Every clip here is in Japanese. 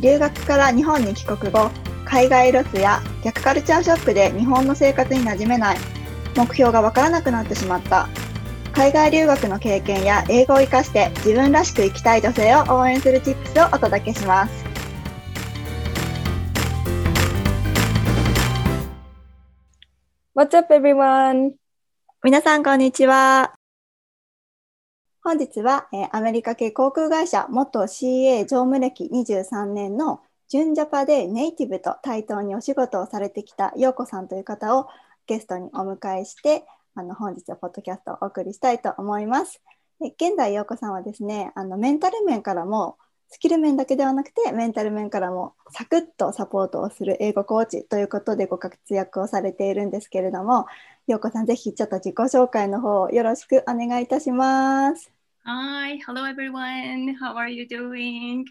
留学から日本に帰国後海外ロスや逆カルチャーショックで日本の生活に馴染めない。目標がわからなくなってしまった。海外留学の経験や英語を活かして自分らしく生きたい女性を応援するチップスをお届けします。What's up everyone? 皆さんこんにちは本日は、えーアメリカ系航空会社元 CA 乗務歴23年の純ジャパでネイティブと対等にお仕事をされてきた陽子さんという方をゲストにお迎えしてあの本日はポッドキャストをお送りしたいと思います。で現在陽子さんはですねあのメンタル面からもスキル面だけではなくてメンタル面からもサクッとサポートをする英語コーチということでご活躍をされているんですけれども陽子さんぜひちょっと自己紹介の方よろしくお願いいたします。Hi, hello everyone. How are you doing?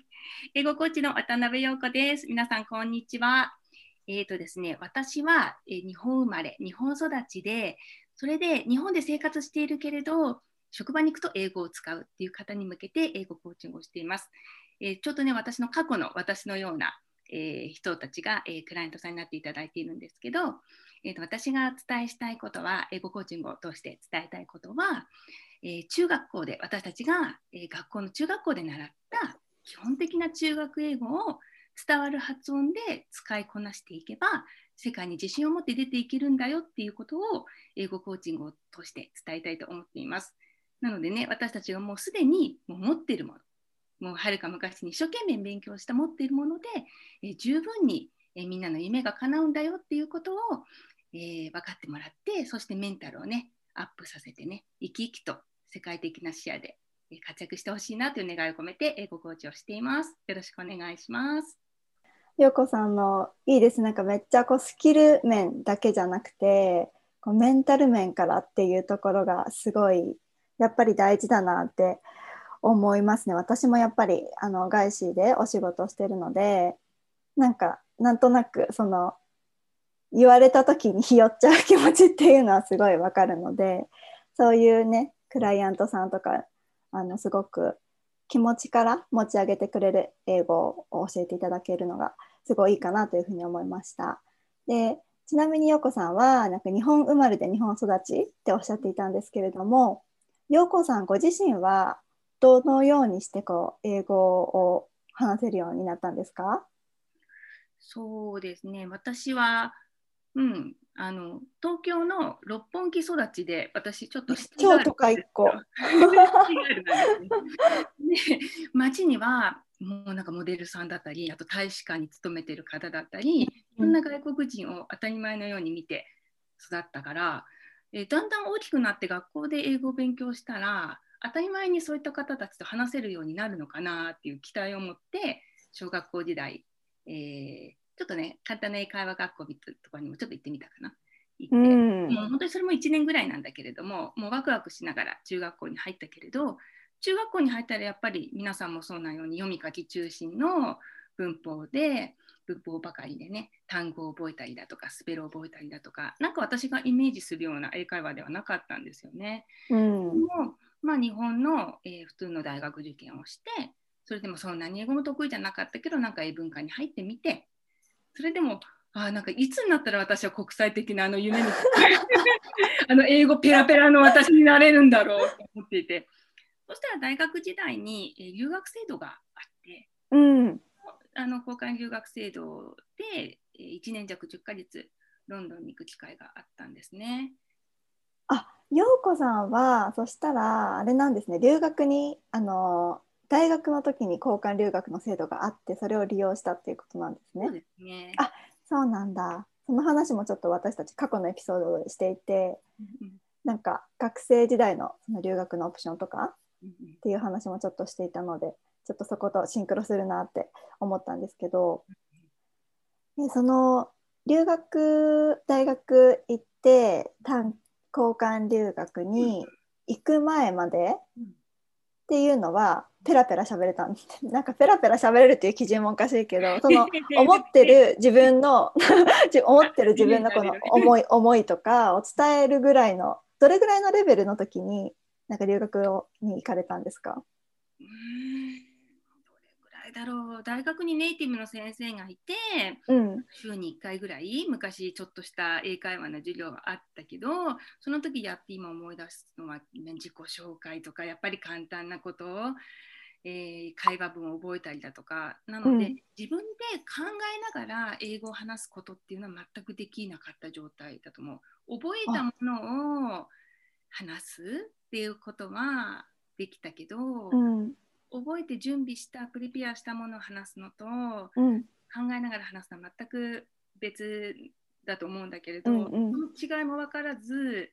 英語コーチの渡辺陽子です。皆さん、こんにちは。えっ、とですね、私は、え日本生まれ、日本育ちで、それで日本で生活しているけれど、職場に行くと英語を使うっていう方に向けて英語コーチングをしています。えーちょっとね、私の過去の私のような、えー人たちが、えクライアントさんになっていただいているんですけど、えーと私がお伝えしたいことは、英語コーチングを通して伝えたいことは、え中学校で私たちが、え学校の中学校で習った基本的な中学英語を伝わる発音で使いこなしていけば世界に自信を持って出ていけるんだよっていうことを英語コーチングを通して伝えたいと思っています。なのでね私たちがもうすでにもう持ってるものもうはるか昔に一生懸命勉強した持っているもので、え十分に、えみんなの夢が叶うんだよっていうことを、えー分かってもらってそしてメンタルをねアップさせてね生き生きと世界的な視野でえ活躍してほしいなという願いを込めて英語コーチをしています。よろしくお願いします。陽子さんのいいですなんかめっちゃこうスキル面だけじゃなくてこうメンタル面からっていうところがすごいやっぱり大事だなって思いますね私もやっぱりあの外資でお仕事してるのでなんかなんとなくその言われた時にひよっちゃう気持ちっていうのはすごいわかるのでそういうねクライアントさんとかあのすごく気持ちから持ち上げてくれる英語を教えていただけるのがすごいいいかなというふうに思いました。でちなみに陽子さんはなんか日本生まれで日本育ちっておっしゃっていたんですけれども陽子さんご自身はどのようにしてこう英語を話せるようになったんですか？そうですね、私は、うん、あの東京の六本木育ちで、私ちょっと超都会っ子ですね で街にはもうなんかモデルさんだったり、あと大使館に勤めてる方だったり、いろんな外国人を当たり前のように見て育ったから、えーだんだん大きくなって学校で英語を勉強したら、当たり前にそういった方たちと話せるようになるのかなっていう期待を持って、小学校時代、えーちょっとね、簡単な英会話学校とかにもちょっと行ってみたかな。行ってうんもう本当にそれも1年ぐらいなんだけれども、もうワクワクしながら中学校に入ったけれど、中学校に入ったらやっぱり皆さんもそうなように読み書き中心の文法で、文法ばかりでね、単語を覚えたりだとか、スペルを覚えたりだとか、なんか私がイメージするような英会話ではなかったんですよね。うんでも、まあ、日本の、えー普通の大学受験をして、それでもそんなに英語も得意じゃなかったけど、なんか英文化に入ってみて、それでも、あーなんかいつになったら私は国際的なあの夢に あの英語ペラペラの私になれるんだろうと思っていて、そしたら大学時代に、えー留学制度があって、うん。あの交換留学制度で、えー1年弱10ヶ月ロンドンに行く機会があったんですね。あ陽子さんはそしたらあれなんですね。留学にあの大学の時に交換留学の制度があってそれを利用したっていうことなんですね。そう。ですね。あそうなんだ。その話もちょっと私たち過去のエピソードでしていてうんうん。なんか学生時代のその留学のオプションとかうんうん。っていう話もちょっとしていたのでちょっとそことシンクロするなって思ったんですけどでその留学大学行って短交換留学に行く前までっていうのはペラペラ喋れた。ん なんかペラペラ喋れるっていう基準もおかしいけどその 思ってる自分の 思ってる自分のこの思い思いとかを伝えるぐらいのどれぐらいのレベルの時になんか留学をに行かれたんですか？だろう。大学にネイティブの先生がいてうん。週に1回ぐらい昔ちょっとした英会話の授業があったけどその時やって今思い出すのは、ね、自己紹介とかやっぱり簡単なことを、えー会話文を覚えたりだとかなので、うん。自分で考えながら英語を話すことっていうのは全くできなかった状態だと思う。覚えたものを話すっていうことはできたけど、うん覚えて準備したプリペアしたものを話すのとうん。考えながら話すのは全く別だと思うんだけれど、うんうん。その違いも分からず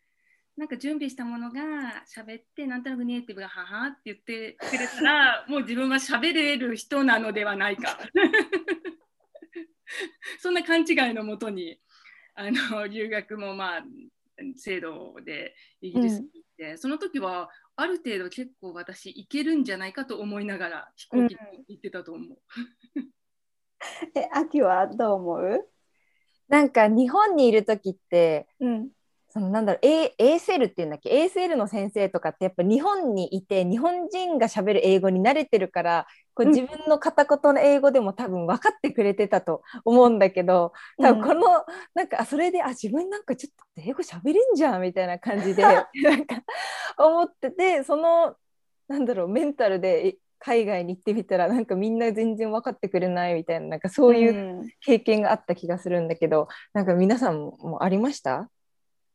なんか準備したものが喋ってなんとなくネイティブが「はは」って言ってくれたら もう自分は喋れる人なのではないか。そんな勘違いのもとにあの留学もまあ制度でイギリスに行って、その時はある程度結構私いけるんじゃないかと思いながら飛行機に行ってたと思う。え秋はどう思う？なんか日本にいる時ってうんそのなんだろう、A、ASL っていうんだっけ？ASL の先生とかってやっぱ日本にいて日本人がしゃべる英語に慣れてるからこううん。自分の片言の英語でも多分分かってくれてたと思うんだけど多分この、なんかあそれであ自分なんかちょっと英語しゃべれんじゃんみたいな感じで なんか思っててそのなんだろうメンタルでえ海外に行ってみたらなんかみんな全然分かってくれないみたいななんかそういううん。経験があった気がするんだけど、なんか皆さんもありました？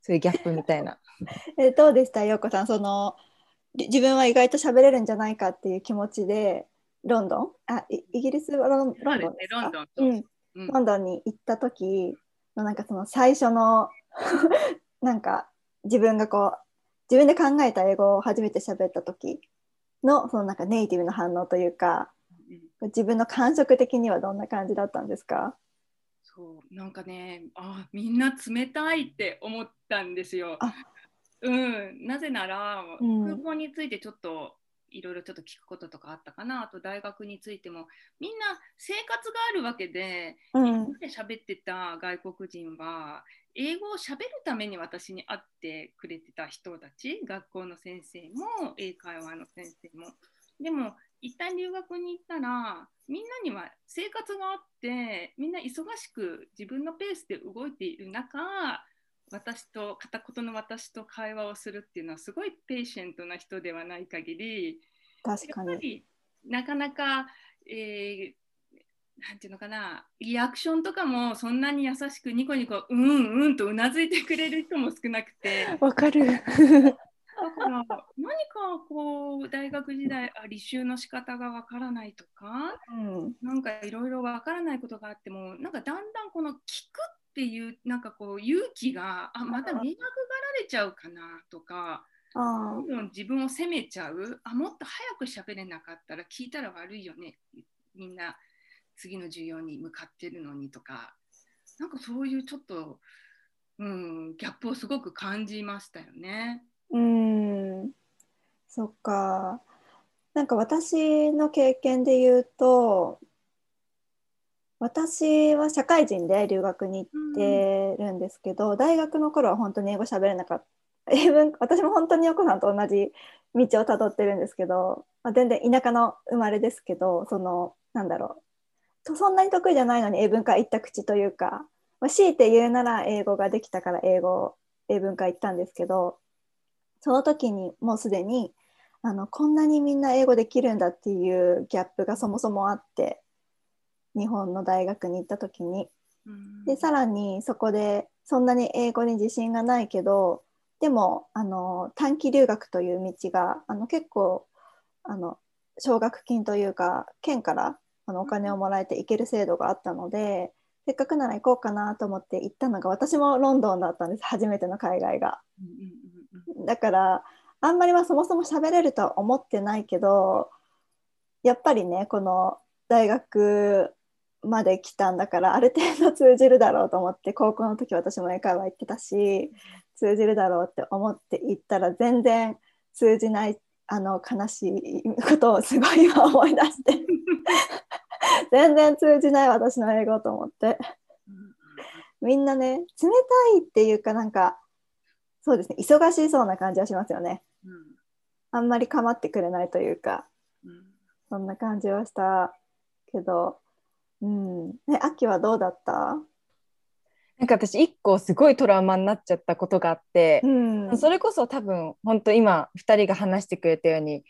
そういうギャップみたいな。えどうでした？陽子さんそのり自分は意外と喋れるんじゃないかっていう気持ちでロンドン？あイイギリスはロンロンドンですか？ロンドンうんうん。ロンドンに行った時のなんかその最初の なんか自分がこう自分で考えた英語を初めて喋った時のそのなんかネイティブの反応というかうん。自分の感触的にはどんな感じだったんですか？そうなんかねあみんな冷たいって思ったんですよ。あ。うん、なぜなら、うん。空港についてちょっといろいろちょっと聞くこととかあったかな。あと大学についてもみんな生活があるわけでうん。日本で喋ってた外国人は英語を喋るために私に会ってくれてた人たち学校の先生も英会話の先生も。でも一旦留学に行ったらみんなには生活があってみんな忙しく自分のペースで動いている中私と片言の私と会話をするっていうのはすごいペーシェントな人ではない限り確かに。やっぱりなかなか、えーなんていうのかなリアクションとかもそんなに優しくニコニコうんうんとうなずいてくれる人も少なくてわかる。だから何かこう大学時代あ履修の仕方がわからないとかうんなんかいろいろわからないことがあってもなんかだんだんこの聞くっていうなんかこう勇気があまた迷惑がられちゃうかなとかあどんどん自分を責めちゃうあもっと早く喋れなかったら聞いたら悪いよねみんな次の授業に向かってるのにとかなんかそういうちょっと、うん、ギャップをすごく感じましたよね。うーん。そっか。なんか私の経験で言うと私は社会人で留学に行ってるんですけど、大学の頃は本当に英語喋れなかった。英文私も本当に横さんと同じ道をたどってるんですけど、まあ、全然田舎の生まれですけどそのなんだろう。とそんなに得意じゃないのに英文科行った口というか、まあ、強いて言うなら英語ができたから英語英文科行ったんですけどその時にもうすでにあのこんなにみんな英語できるんだっていうギャップがそもそもあって日本の大学に行った時に。うん。でさらにそこでそんなに英語に自信がないけどでもあの短期留学という道があの結構あの奨学金というか県からあのお金をもらえて行ける制度があったのでせっかくなら行こうかなと思って行ったのが私もロンドンだったんです初めての海外が。うんうんうん。うんだからあんまりはそもそも喋れるとは思ってないけどやっぱりねこの大学まで来たんだからある程度通じるだろうと思って高校の時私も英会話行ってたし通じるだろうって思って行ったら全然通じないあの悲しいことをすごい今思い出して 全然通じない私の英語と思って。みんなね冷たいっていうかなんかそうですね。忙しそうな感じはしますよね。あんまり構ってくれないというか。そんな感じはしたけど。うん。え秋はどうだった？なんか私一個すごいトラウマになっちゃったことがあって、うん。それこそ多分本当今2人が話してくれたように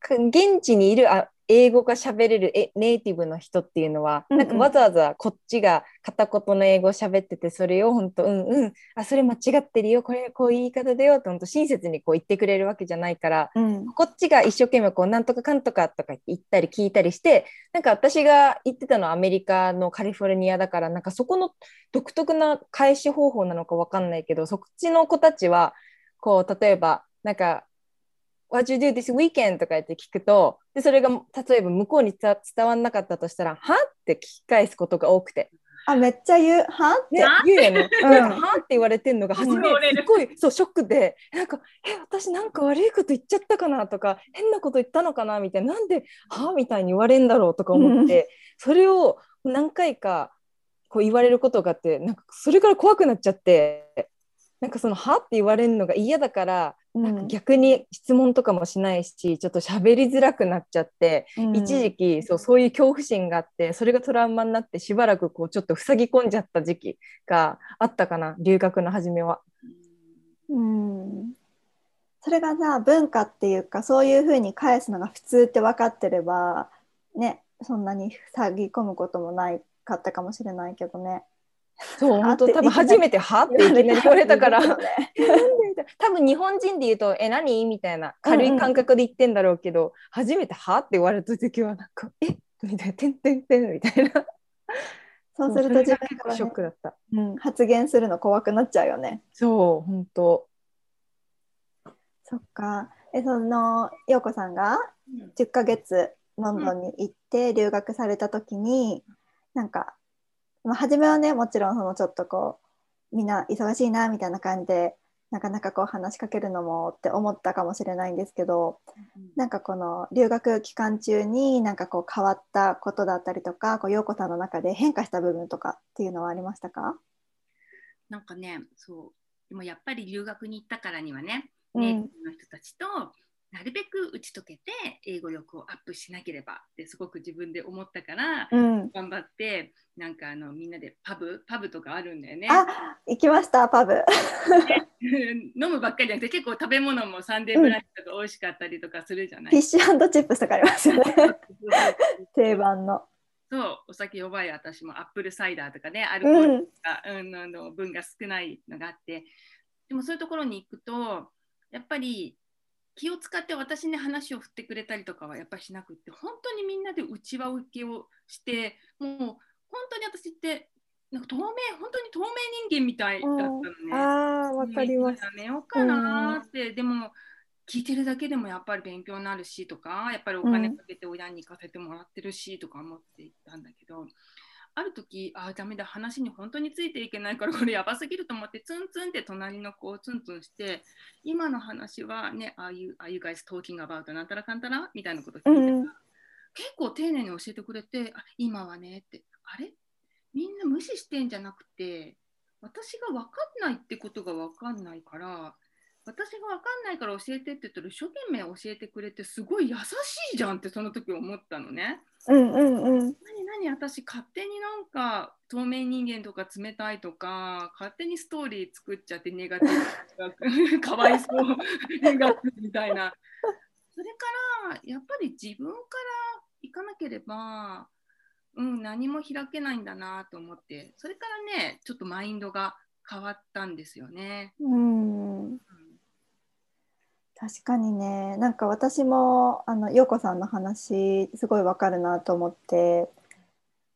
か現地にいるあ英語が喋れるえネイティブの人っていうのは、なんかわざわざこっちが片言の英語を喋っててそれを本当うんうん。あそれ間違ってるよ。これこういう言い方だよって本当親切にこう言ってくれるわけじゃないからうん。こっちが一生懸命こうなんとかかんとかとか言ったり聞いたりしてなんか私が言ってたのはアメリカのカリフォルニアだからなんかそこの独特な返し方法なのかわかんないけどそっちの子たちはこう例えばなんか「What you do this weekend?」とか言って聞くとでそれが例えば向こうに伝伝わんなかったとしたら「は?」って聞き返すことが多くて。あめっちゃ言うはって、ね、言うよね。うんなんかはって言われてんのが初め言われるすごいそうショックでなんかえ私なんか悪いこと言っちゃったかなとか変なこと言ったのかなみたいななんではみたいに言われんだろうとか思って、それを何回かこう言われることがあってなんかそれから怖くなっちゃってなんかそのはって言われるのが嫌だから、うんなんか逆に質問とかもしないしちょっと喋りづらくなっちゃって。うん一時期そうそういう恐怖心があってそれがトラウマになってしばらくこうちょっと塞ぎ込んじゃった時期があったかな留学の初めは。うんそれがさ文化っていうかそういうふうに返すのが普通って分かってればねそんなに塞ぎ込むこともないかったかもしれないけどね。そう本当多分初めて「は?」っていきなり言われたから 多分日本人で言うと「え何?」みたいな軽い感覚で言ってんだろうけど、初めて「は?」って言われた時はなんか「え？みたいな「てんてんてん」みたいなそうすると自分がねショックだった。うん、発言するの怖くなっちゃうよね。そう本当そっか。えその陽子さんが10ヶ月ロンドンに行って留学された時に、なんか、まあ、初めはねもちろんそのちょっとこうみんな忙しいなみたいな感じでなかなかこう話しかけるのもって思ったかもしれないんですけどなんかこの留学期間中になんかこう変わったことだったりとかこう陽子さんの中で変化した部分とかっていうのはありましたか、なんかね、そう、でもやっぱり留学に行ったからにはね、うん。ネイティブの人たちとなるべく打ち解けて英語力をアップしなければってすごく自分で思ったから、うん、頑張ってなんかあのみんなでパブパブとかあるんだよね。あ行きましたパブ。飲むばっかりじゃなくて結構食べ物もサンデーブランチとか美味しかったりとかするじゃない？フィッシュチップスとかありますよね。定番の。そうお酒弱い私もアップルサイダーとかねアルコールうん。が、うんあの分が少ないのがあって。でもそういうところに行くとやっぱり気を使って私に話を振ってくれたりとかはやっぱりしなくって本当にみんなで内輪受けをしてもう本当に私ってなんか透明本当に透明人間みたいだったのね。あーわかります。やめようかなって、でも聞いてるだけでもやっぱり勉強になるしとかやっぱりお金かけて親に行かせてもらってるしとか思っていったんだけど、ある時あーダメだ話に本当についていけないからこれやばすぎると思ってツンツンって隣の子をツンツンして今の話はねああいうああいう guys talking about なんたらかんたらみたいなこと聞いてうん。結構丁寧に教えてくれてあ今はねってあれ？みんな無視してんじゃなくて私が分かんないってことが分かんないから私が分かんないから教えてって言ったら一生懸命教えてくれてすごい優しいじゃんってその時思ったのね。うんうんうん。何何私勝手になんか透明人間とか冷たいとか勝手にストーリー作っちゃってネガティブ かわいそうネガティブみたいなそれからやっぱり自分から行かなければ、うん、何も開けないんだなと思ってそれからねちょっとマインドが変わったんですよね。うんうん確かにねなんか私もあの陽子さんの話すごいわかるなと思って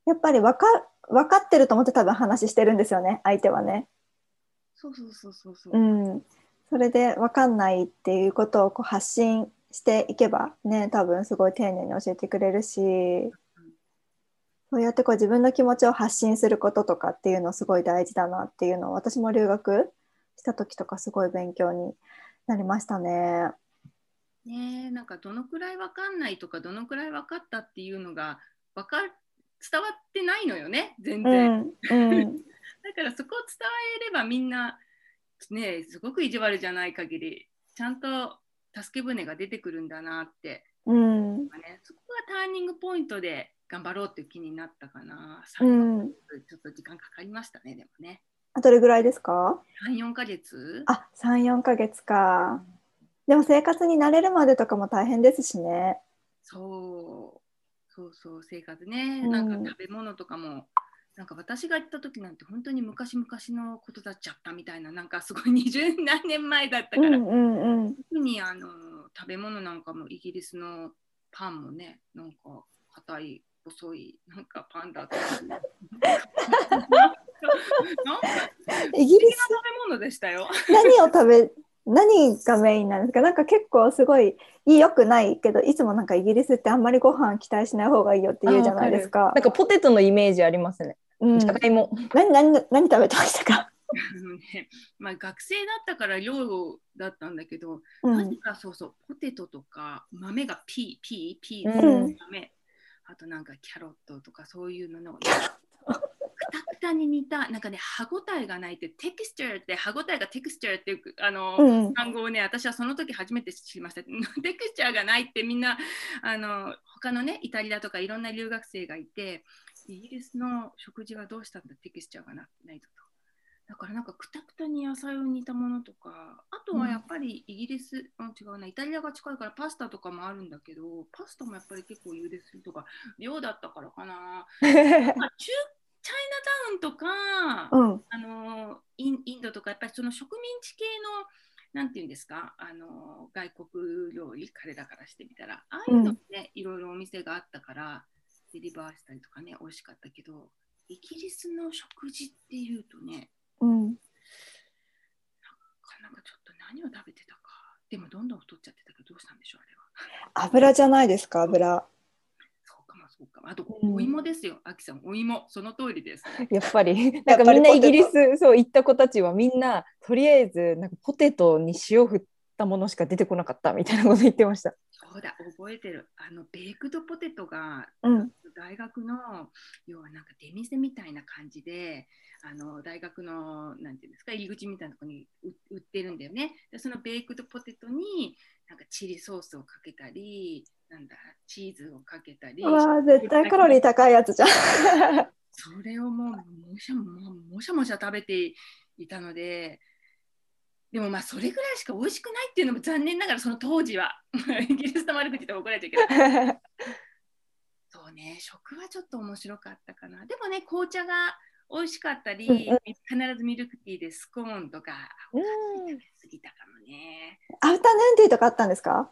やっぱりわか分かってると思って多分話してるんですよね相手はね。そうそうそうそうそう。うん、それで分かんないっていうことをこう発信していけばね多分すごい丁寧に教えてくれるしそうやってこう自分の気持ちを発信することとかっていうのすごい大事だなっていうのを私も留学した時とかすごい勉強になりましたね。ねなんかどのくらい分かんないとかどのくらい分かったっていうのが分か伝わってないのよね全然、うんうん。だからそこを伝えればみんなねすごく意地悪じゃない限りちゃんと助け舟が出てくるんだなって、うん。ね、そこがターニングポイントで頑張ろうっていう気になったかな、うん。ちょっと時間かかりましたねでもね。あどれぐらいですか？34ヶ月？あ34ヶ月か。でも生活に慣れるまでとかも大変ですしね。そうそうそう生活ね、うん。なんか食べ物とかもなんか私が行った時なんて本当に昔々のことだっちゃったみたいななんかすごい20何年前だったから、うんうんうん。特にあの食べ物なんかもイギリスのパンもねなんか硬い細いなんかパンだった イギリス。食べ物でしたよ。何を食べ何がメインなんですか？なんか結構すごい良くないけどいつもなんかイギリスってあんまりご飯期待しない方がいいよって言うじゃないですか。なんかポテトのイメージありますね。うん。じゃがいも。何何何食べてましたか、まあ、学生だったから量だったんだけど、うなぜん、かそうそうポテトとか豆がピーピーピうーん。豆、あとなんかキャロットとかそういうのの。くたくたに似たなんかね歯ごたえがないってテクスチャーって歯ごたえがテクスチャーっていうあの、うん単語をね私はその時初めて知りました。テクスチャーがないってみんなあの他のねイタリアとかいろんな留学生がいてイギリスの食事はどうしたんだテクスチャーがなないと。だからなんかくたくたに野菜を煮たものとかあとはやっぱりイギリス、うん、違うなイタリアが近いからパスタとかもあるんだけどパスタもやっぱり結構茹でするとか量だったからかな、まあ、中チャイナタウンとか、うん。あのインインドとかやっぱりその植民地系のなんていうんですかあの外国料理彼らからしてみたらああいうのもね、いろいろお店があったからデリバーしたりとかね美味しかったけどイギリスの食事っていうとねうん、なかなかちょっと何を食べてたか。でもどんどん太っちゃってたけどどうしたんでしょうあれは。油じゃないですか油そうかあと。うん。お芋ですよ、あきさん。お芋。その通りです。やっぱり。やっぱりなんかみんなイギリポスそう行った子たちはみんなとりあえずなんかポテトに塩振ったものしか出てこなかったみたいなこと言ってました。そうだ覚えてる。あのベークドポテトがうん。大学の要はなんか出店みたいな感じであの大学のなんていうんですか入り口みたいなところに売売ってるんだよね。でそのベークドポテトになんかチリソースをかけたりなんだチーズをかけたり。うわー絶対カロリー高いやつじゃん。それをもうもしゃももしゃもしゃ食べていたのででもまあそれぐらいしか美味しくないっていうのも残念ながらその当時は。イギリスの悪口で怒られちゃうけど。そうね、食はちょっと面白かったかな。でもね、紅茶が美味しかったり、うんうん。必ずミルクティーでスコーンとか、うん。食べ過ぎたかもね。アフタヌーンティーとかあったんですか？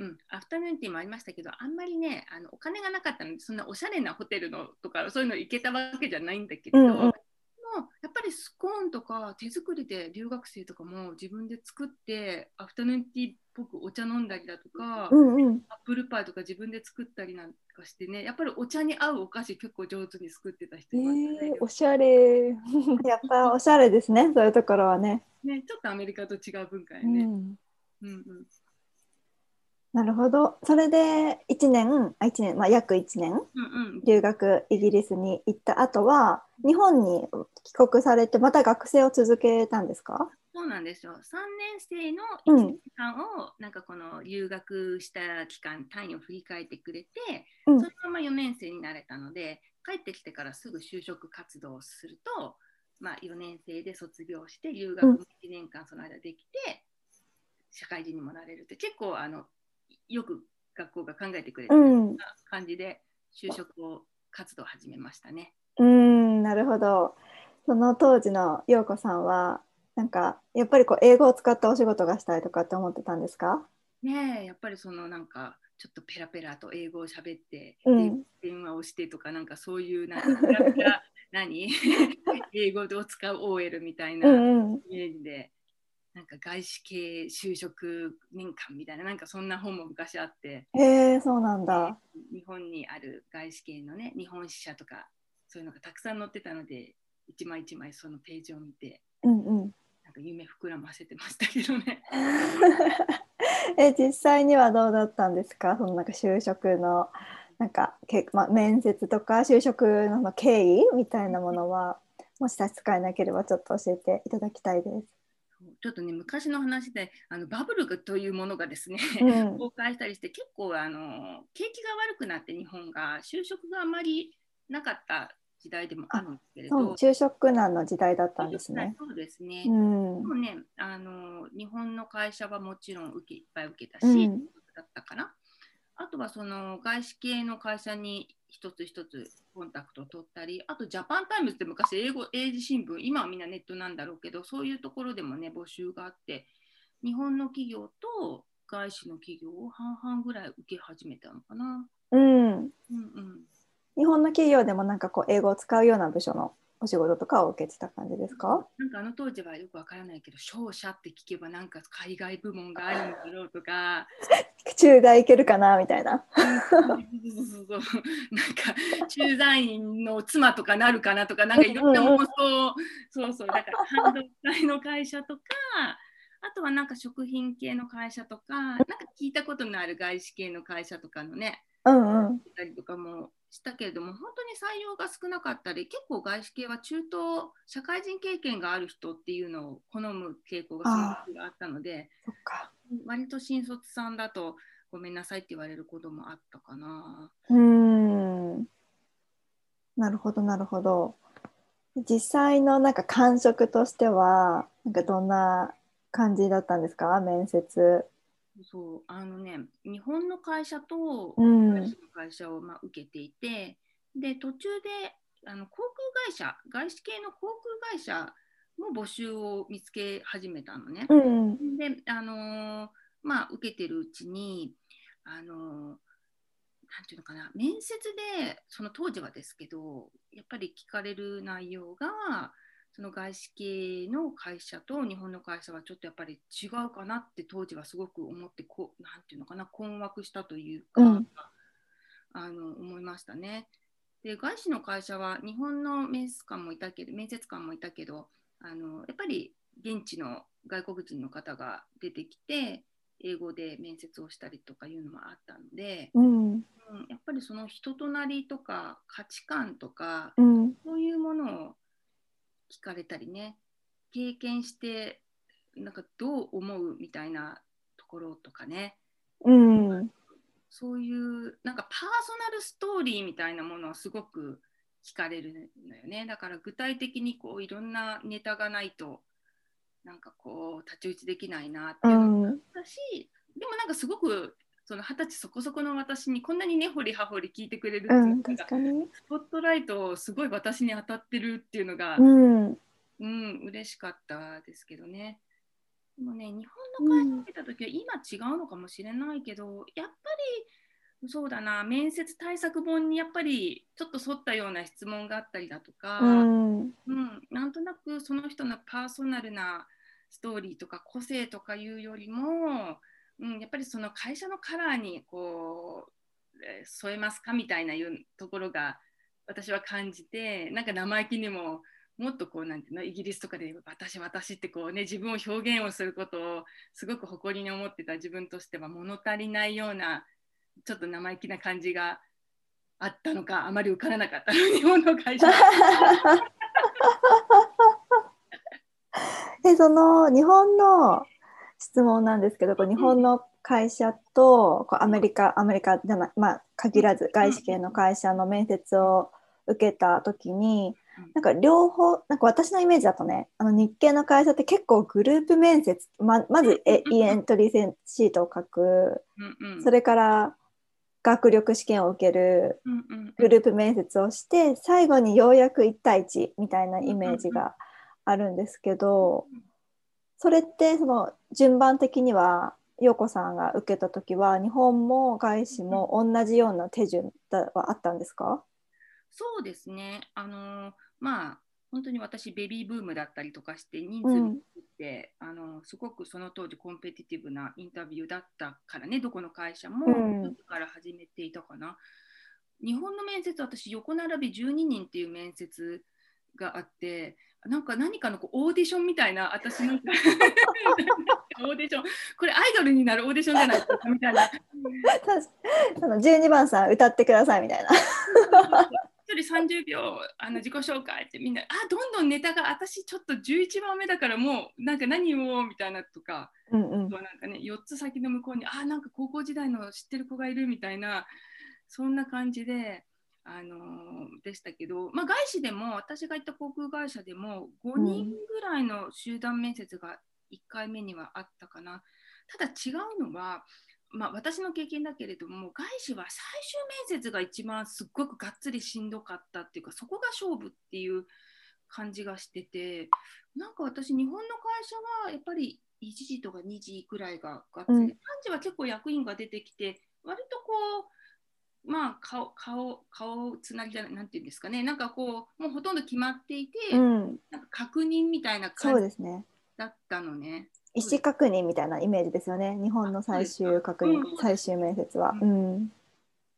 うん、アフタヌーンティーもありましたけど、あんまりね、あのお金がなかったので、そんなおしゃれなホテルのとか、そういうの行けたわけじゃないんだけれど、うんうんもうやっぱりスコーンとか手作りで留学生とかも自分で作って、アフタヌーンティーっぽくお茶飲んだりだとか、うんうん。アップルパイとか自分で作ったりなんかしてね、やっぱりお茶に合うお菓子結構上手に作ってた人えいましたねー、おしゃれ。やっぱおしゃれですねそういうところはね。ね。ちょっとアメリカと違う文化やね。うん。うんうん。なるほど。それで1年あ1年、まあ、約1年うんうん。留学イギリスに行った後は日本に帰国されてまた学生を続けたんですか？そうなんですよ。3年生のうん。1年間を、なんかこの留学した期間、単位を振り返ってくれて、うん。そのまま4年生になれたので、帰ってきてからすぐ就職活動をすると、まあ、4年生で卒業して、留学も1年間その間できて、社会人にもなれるって、結構あのよく学校が考えてくれてるうん。感じで、就職を活動を始めましたね。うんなるほど。その当時の陽子さんはなんかやっぱりこう英語を使ったお仕事がしたいとかって思ってたんですか？ねえやっぱりそのなんかちょっとペラペラと英語を喋って、うんで電話をしてとかなんかそういうなんかペラペラ何 英語を使う OL みたいなイうんうんメージで、なんか外資系就職年間みたいななんかそんな本も昔あってへえそうなんだ。日本にある外資系のね日本支社とかそういうのがたくさん載ってたので一枚一枚そのページを見てうんうん。夢膨らませてましたけどね。え実際にはどうだったんですか？そのなんか就職のなんかけ、まあ、面接とか就職の経緯みたいなものはもし差し支えなければちょっと教えていただきたいです。ちょっとね昔の話であのバブルというものがですね、うん崩壊したりして結構あの景気が悪くなって日本が就職があまりなかった時代でもあるんですけれど就職難の時代だったんですね。そうですね。うんでもねあの日本の会社はもちろん受けいっぱい受けたし、うんだったかな。あとはその外資系の会社に一つ一つコンタクトを取ったり、あとジャパンタイムズって昔英語英字新聞、今はみんなネットなんだろうけど、そういうところでもね募集があって、日本の企業と外資の企業を半々ぐらい受け始めたのかな。うん、うんうん。日本の企業でもなんかこう英語を使うような部署のお仕事とかを受けてた感じですか？なんかあの当時はよくわからないけど、商社って聞けばなんか海外部門があるんだろうとか、中大いけるかなみたいな。そうそうそうそうなんか駐在員の妻とかなるかなとかなんかいろんな妄想。そうそう。だから半導体の会社とかあとはなんか食品系の会社とかなんか聞いたことのある外資系の会社とかのねうんうん。たりとかもしたけれども本当に採用が少なかったり結構外資系は中東社会人経験がある人っていうのを好む傾向がすごくあったので。割と新卒さんだとごめんなさいって言われることもあったかな。うーん。なるほどなるほど。実際のなんか感触としてはなんかどんな感じだったんですか？面接。そうあのね日本の会社とうん外資の会社をまあ受けていて、で途中であの航空会社外資系の航空会社も募集を見つけ始めたのね。うんであのーまあ受けてるうちにあのーなんていうのかな面接でその当時はですけどやっぱり聞かれる内容がその外資系の会社と日本の会社はちょっとやっぱり違うかなって当時はすごく思ってこうなんていうのかな困惑したというか、うん。あの思いましたね。で外資の会社は日本の面接官もいたけど面接官もいたけどあのやっぱり現地の外国人の方が出てきて英語で面接をしたりとかいうのもあったので、うん。うん、やっぱりその人となりとか価値観とかうん。そういうものを聞かれたりね。経験してなんかどう思うみたいなところとかね。うん。そういうなんかパーソナルストーリーみたいなものをすごく聞かれるのよね。だから具体的にこういろんなネタがないとなんかこう太刀打ちできないなってういうのもあっんたし、でもなんかすごくその二十歳そこそこの私にこんなに根掘り葉掘り聞いてくれるっていうのうん。スポットライトすごい私に当たってるっていうのが、うん。うん、嬉しかったですけどね。でもね、日本の会社を受けた時は今違うのかもしれないけど、やっぱりそうだな、面接対策本にやっぱりちょっと沿ったような質問があったりだとか、うん。うん、なんとなくその人のパーソナルなストーリーとか個性とかいうよりも、うん、やっぱりその会社のカラーにこう、えー添えますかみたいないうところが私は感じてなんか生意気にももっとこうなんていうのイギリスとかで私私ってこうね自分を表現をすることをすごく誇りに思ってた自分としては物足りないようなちょっと生意気な感じがあったのかあまり受からなかった日本の会社。でその日本の質問なんですけどこう日本の会社とこうアメリカアメリカじゃないまあ限らず外資系の会社の面接を受けた時になんか両方なんか私のイメージだとねあの日系の会社って結構グループ面接ままずえイエントリーシートを書く。それから学力試験を受けるグループ面接をして最後にようやく1対1みたいなイメージがあるんですけどそれってその順番的には陽子さんが受けた時は日本も外資も同じような手順はあったんですか？そうですね。あのまあ本当に私ベビーブームだったりとかして人数も多くて、あのすごくその当時コンペティティブなインタビューだったからねどこの会社もから始めていたかな、日本の面接私横並び12人っていう面接があってなんか何かのこうオーディションみたいな私の オーディションこれアイドルになるオーディションじゃないですかみたいな確あの12番さん歌ってくださいみたいな。一人30秒あの自己紹介ってみんなあどんどんネタが私ちょっと11番目だからもうなんか何をみたいなとかうんうんなんかね4つ先の向こうにあなんか高校時代の知ってる子がいるみたいなそんな感じで。あのーでしたけど、まあ、外資でも私が行った航空会社でも5人ぐらいの集団面接が1回目にはあったかな。ただ違うのは、まあ、私の経験だけれども外資は最終面接が一番すっごくがっつりしんどかったっていうかそこが勝負っていう感じがしててなんか私日本の会社はやっぱり1時とか2時ぐらいががっつり、うん3時は結構役員が出てきて割とこうまあ顔顔顔つなぎじゃないなんていうんですかねなんかこうもうほとんど決まっていて、うん、なんか確認みたいな感じですね。だったのね。意思確認みたいなイメージですよね。日本の最終確認うん、最終面接は。うん。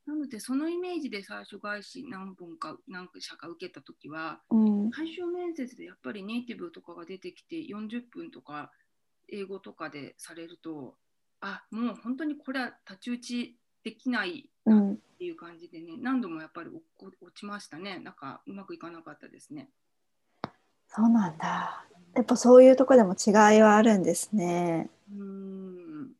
なのでそのイメージで最初外資何本か何社か受けた時はうん。最終面接でやっぱりネイティブとかが出てきて40分とか英語とかでされるとあもう本当にこれは太刀打ちできないっうん。ていう感じでね何度もやっぱり落ちましたねなんかうまくいかなかったですね。そうなんだ。やっぱそういうとこでも違いはあるんですね。うーん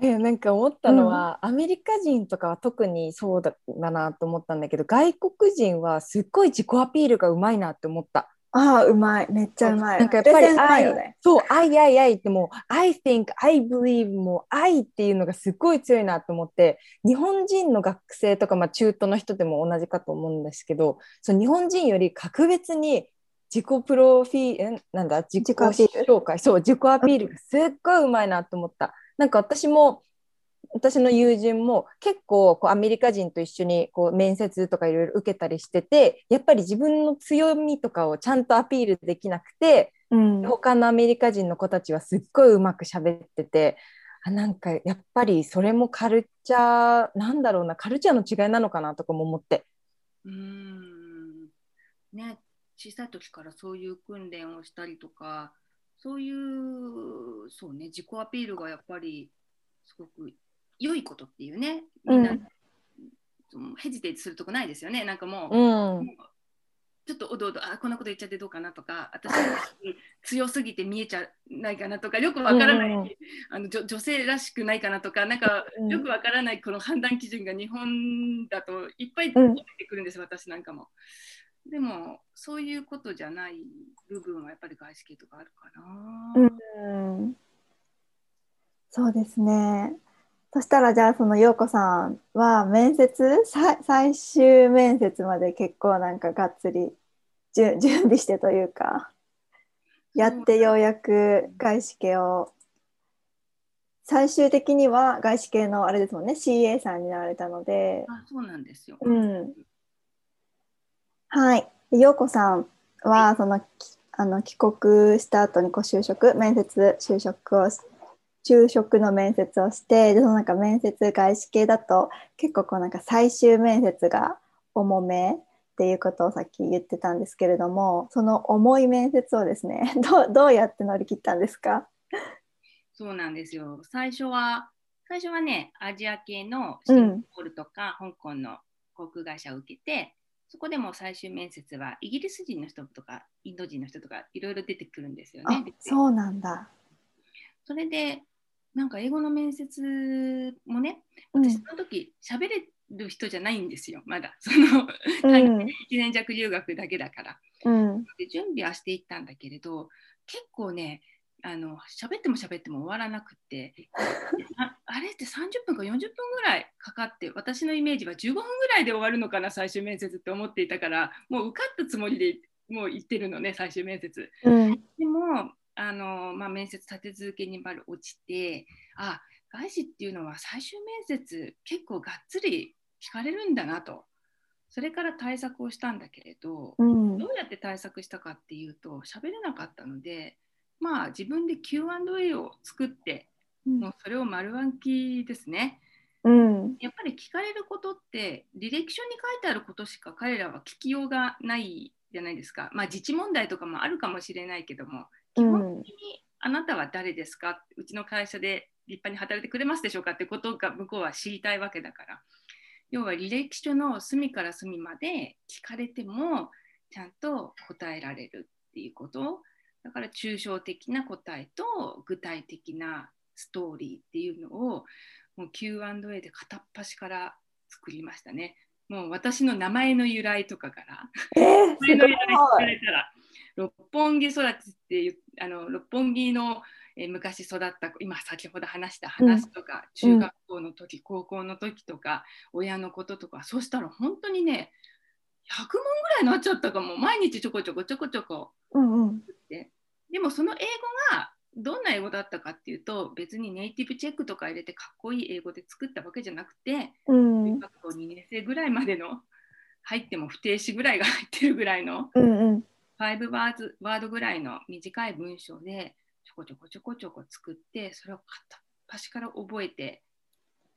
えなんか思ったのは、アメリカ人とかは特にそうだだなと思ったんだけど外国人はすっごい自己アピールがうまいなって思った。ああ、うまい。めっちゃうまい。なんかやっぱりプレゼンうまいよね。そう、I, I, I ってもう、I think, I believe もう、I っていうのがすっごい強いなと思って、日本人の学生とか、まあ中途の人でも同じかと思うんですけど、その日本人より格別に自己プロフィーなんだ、自己紹介、そう、自己アピールがすっごいうまいなと思った。なんか私も、私の友人も結構こうアメリカ人と一緒にこう面接とかいろいろ受けたりしててやっぱり自分の強みとかをちゃんとアピールできなくてうん。他のアメリカ人の子たちはすっごいうまく喋っててあなんかやっぱりそれもカルチャーなんだろうなカルチャーの違いなのかなとかも思って。うーんね小さい時からそういう訓練をしたりとかそういうそうね自己アピールがやっぱりすごく良いことっていうねみんな、うんヘジテートするとこないですよね。なんかもう、うん。ちょっとおどおどあこんなこと言っちゃってどうかなとか私強すぎて見えちゃないかなとかよくわからない、うんうん。あの女女性らしくないかなとかなんかうん。よくわからないこの判断基準が日本だといっぱい出うん。てくるんです、私なんかも。でもそういうことじゃない部分はやっぱり外資系とかあるかな。うん。そうですね。そしたらじゃあその陽子さんは面接さ最終面接まで結構なんかがっつり準備してというかやってようやく外資系を最終的には外資系のあれですもんね CA さんになられたので、あそうなんですよ。うんはい。で陽子さんはそのきあの帰国した後にこう就職面接就職をし就職の面接をしてでそのなんか面接外資系だと結構こうなんか最終面接が重めっていうことをさっき言ってたんですけれどもその重い面接をですね どうどうやって乗り切ったんですか？そうなんですよ。最初は最初はねアジア系のシンガポールとか香港の航空会社を受けて、そこでも最終面接はイギリス人の人とかインド人の人とかいろいろ出てくるんですよあね。そうなんだ。そそれでなんか英語の面接もねうん。私その時喋れる人じゃないんですよまだ。そのうん。1年弱留学だけだから。うん。で準備はしていったんだけれど結構ねあの喋っても喋っても終わらなくって ああれって30分か40分ぐらいかかって私のイメージは15分ぐらいで終わるのかな最終面接って思っていたからもう受かったつもりでもう行ってるのね最終面接。うん。でもあの、まあ、面接立て続けにまる落ちてあ外資っていうのは最終面接結構がっつり聞かれるんだなとそれから対策をしたんだけれど、うんどうやって対策したかっていうと喋れなかったのでまあ自分で Q&A を作ってもうそれを丸暗記ですね。うんやっぱり聞かれることって履歴書に書いてあることしか彼らは聞きようがないじゃないですか。まあ自治問題とかもあるかもしれないけども基本的にあなたは誰ですか？うちの会社で立派に働いてくれますでしょうか？ってことが向こうは知りたいわけだから。要は履歴書の隅から隅まで聞かれてもちゃんと答えられるっていうことだから抽象的な答えと具体的なストーリーっていうのをもう Q&A で片っ端から作りましたね。もう私の名前の由来とかからえー、す名前の由来聞か。れたら六本木育ちっていうあの六本木の、えー昔育った今先ほど話した話とか、中学校の時、高校の時とか親のこととかそしたら本当にね100問ぐらいになっちゃったかも毎日ちょこちょこちょこちょこうんうん。ででもその英語がどんな英語だったかっていうと別にネイティブチェックとか入れてかっこいい英語で作ったわけじゃなくてうん中学校2年生ぐらいまでの入っても不定詞ぐらいが入ってるぐらいのうんうん5ワードワードぐらいの短い文章でちょこちょこちょこちょこ作ってそれを片っ端から覚えて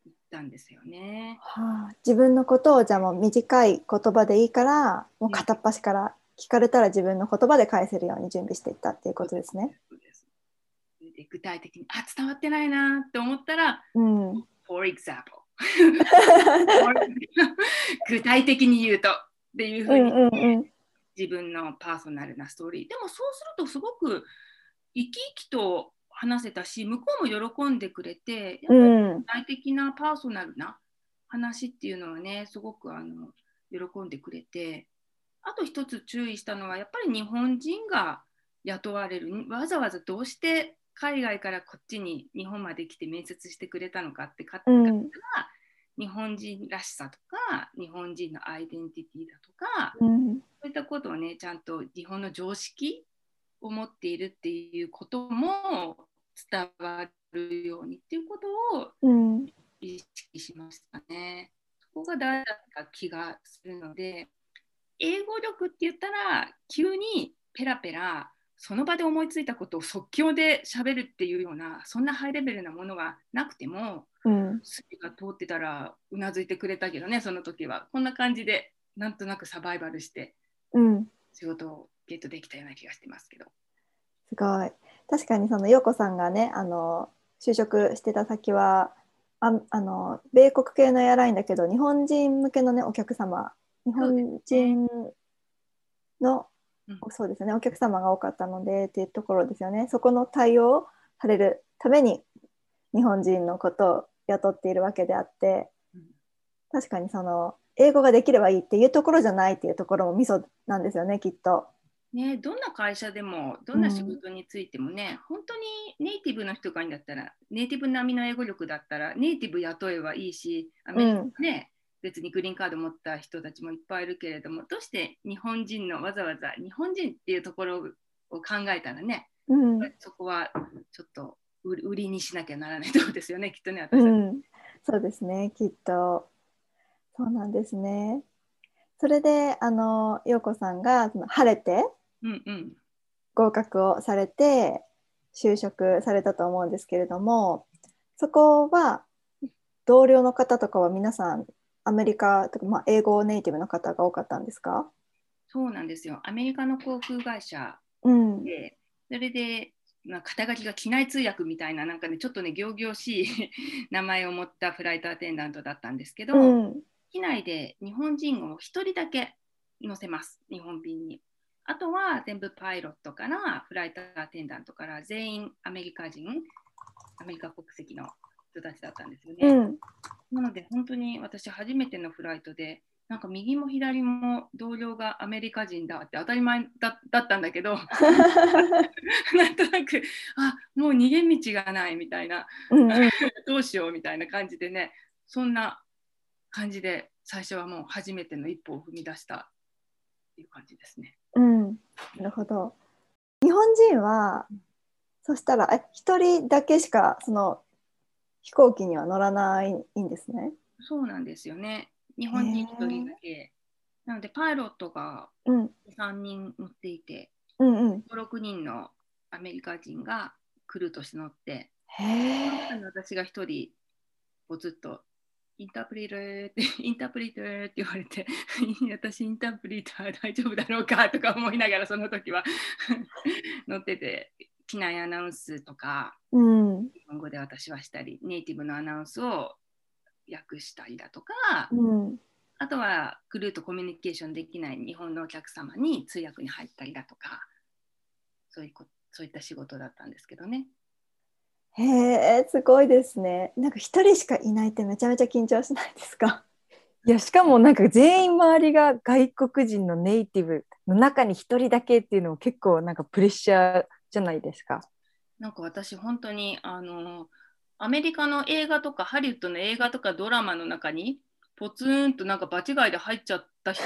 いったんですよね。はあ、自分のことをじゃあもう短い言葉でいいからもう片っ端から聞かれたら自分の言葉で返せるように準備していったっていうことですね。で具体的にあ伝わってないなって思ったらうん。For example 具体的に言うとっていうふううんに、うんうん。自分のパーソナルなストーリー。でもそうするとすごく生き生きと話せたし向こうも喜んでくれてやっぱりうん。具体的なパーソナルな話っていうのはねすごくあの喜んでくれて。あと一つ注意したのはやっぱり日本人が雇われる。わざわざどうして海外からこっちに日本まで来て面接してくれたのかって方が、うん日本人らしさとか日本人のアイデンティティだとかうん。そういったことをねちゃんと日本の常識を持っているっていうことも伝わるようにっていうことをうん。意識しましたね。そこが大事だった気がするので英語力って言ったら急にペラペラその場で思いついたことを即興で喋るっていうようなそんなハイレベルなものがなくてもうん。筋が通ってたらうなずいてくれたけどねその時はこんな感じでなんとなくサバイバルしてうん。仕事をゲットできたような気がしてますけど。すごい。確かにその陽子さんがね、あの就職してた先はああの米国系のエアラインだけど日本人向けのねお客様、日本人のうんそうですね。お客様が多かったのでっていうところですよね。そこの対応をされるために日本人のことを雇っているわけであって、うん。確かにその英語ができればいいっていうところじゃないっていうところもミソなんですよねきっと。ね、どんな会社でもどんな仕事についてもね、本当にネイティブの人がいいんだったらネイティブ並みの英語力だったらネイティブ雇えばいいしアメリカね、別にグリーンカード持った人たちもいっぱいいるけれどもどうして日本人のわざわざ日本人っていうところを考えたらね、うんそこはちょっと売りにしなきゃならないところですよね きっとね私は、うん、そうですね、きっと。そうなんですね。それで、あの、陽子さんがその晴れてうんうん合格をされて就職されたと思うんですけれども、そこは同僚の方とかは皆さんアメリカとか、まあ、英語ネイティブの方が多かったんですか？そうなんですよアメリカの航空会社うん。でそれで、まあ、肩書きが機内通訳みたいななんかねちょっとね仰々しい 名前を持ったフライトアテンダントだったんですけど、うん。機内で日本人を1人だけ乗せます日本便に。あとは全部パイロットからフライトアテンダントから全員アメリカ人アメリカ国籍の人たちだったんですよね。うん。なので本当に私初めてのフライトでなんか右も左も同僚がアメリカ人だって当たり前だだったんだけど なんとなくあもう逃げ道がないみたいなうんうんどうしようみたいな感じでねそんな感じで最初はもう初めての一歩を踏み出したっていう感じですね。うん、なるほど。日本人は、そしたら、え、一人だけしか、その飛行機には乗らないんですね。そうなんですよね。日本人一人だけなのでパイロットがうん3人乗っていてうんうん。56人のアメリカ人がクルーとして乗ってへの中に私が一人こうずっとインタープリーターって インタープリーターって言われて 私インタープリーター大丈夫だろうかとか思いながらその時は 乗ってて機内アナウンスとかうん日本語で私はしたりネイティブのアナウンスを訳したりだとかうん。あとはクルーとコミュニケーションできない日本のお客様に通訳に入ったりだとかそういうこそういった仕事だったんですけどね。へえ、すごいですね。なんか一人しかいないってめちゃめちゃ緊張しないですか？いやしかもなんか全員周りが外国人のネイティブの中に一人だけっていうのも結構なんかプレッシャーじゃないですか。なんか私本当にあのアメリカの映画とかハリウッドの映画とかドラマの中にポツンとなんか場違いで入っちゃった人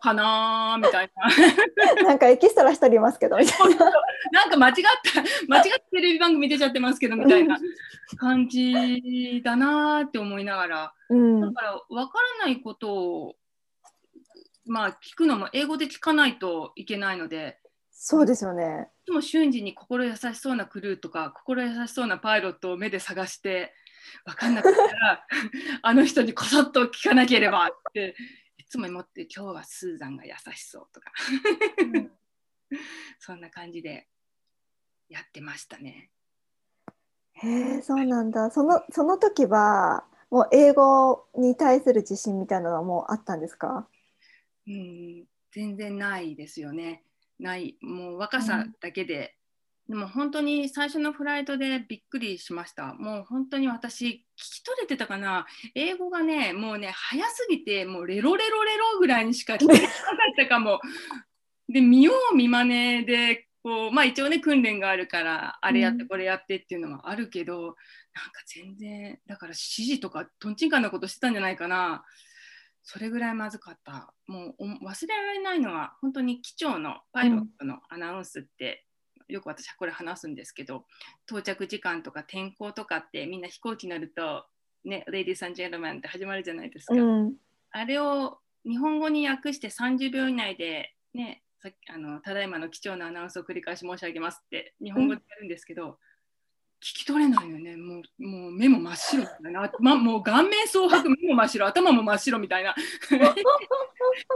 かなーみたいな。なんかエキストラ一人いますけど、みたいな。なんか間違った間違ったテレビ番組出ちゃってますけどみたいな感じだなーって思いながら。うん。だから分からないことをまあ聞くのも英語で聞かないといけないのでそうですよね。いつも瞬時に心優しそうなクルーとか心優しそうなパイロットを目で探して分かんなかったら あの人にこそっと聞かなければっていつも思って今日はスーザンが優しそうとか そんな感じでやってましたね。へえ、そうなんだ。そのその時はもう英語に対する自信みたいなのはもうあったんですか？うん、全然ないですよね。ない、もう若さだけで、でも本当に最初のフライトでびっくりしました。もう本当に私、聞き取れてたかな英語がね、もうね、早すぎて、もうレロレロレロぐらいにしか聞こえなかったかも。で、見よう見まねで、こう、まあ一応ね、訓練があるから、あれやってうんこれやってっていうのはあるけど、なんか全然、だから指示とかとんちんかんなことしてたんじゃないかな。それぐらいまずかった。もうお忘れられないのは、本当に機長のパイロットのアナウンスって、よく私はこれ話すんですけど、到着時間とか天候とかってみんな飛行機になると、ね、Ladies and Gentlemen って始まるじゃないですか。うん。あれを日本語に訳して30秒以内で、ね、さっきあのただいまの機長のアナウンスを繰り返し申し上げますって日本語でやるんですけど、聞き取れないよね。もうもう目も真っ白だな、ま、もう顔面蒼白、目も真っ白、頭も真っ白みたいな。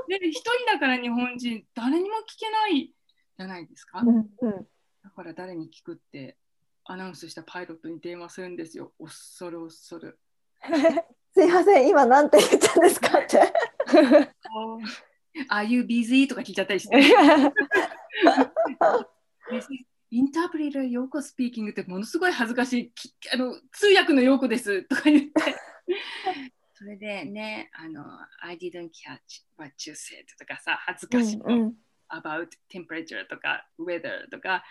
で、一人だから日本人、誰にも聞けないじゃないですか。うんうん。だから誰に聞くってアナウンスしたパイロットに電話するんですよ。恐る恐る。すいません、今なんて言ったんですかって。Are you busy? とか聞いちゃったりして。インタープリーターヨーコスピーキングってものすごい恥ずかしいきあの通訳のヨーコですとか言って。それでねあの I didn't catch what you said とかさ恥ずかしいの、うんうん。about temperature とか weather とか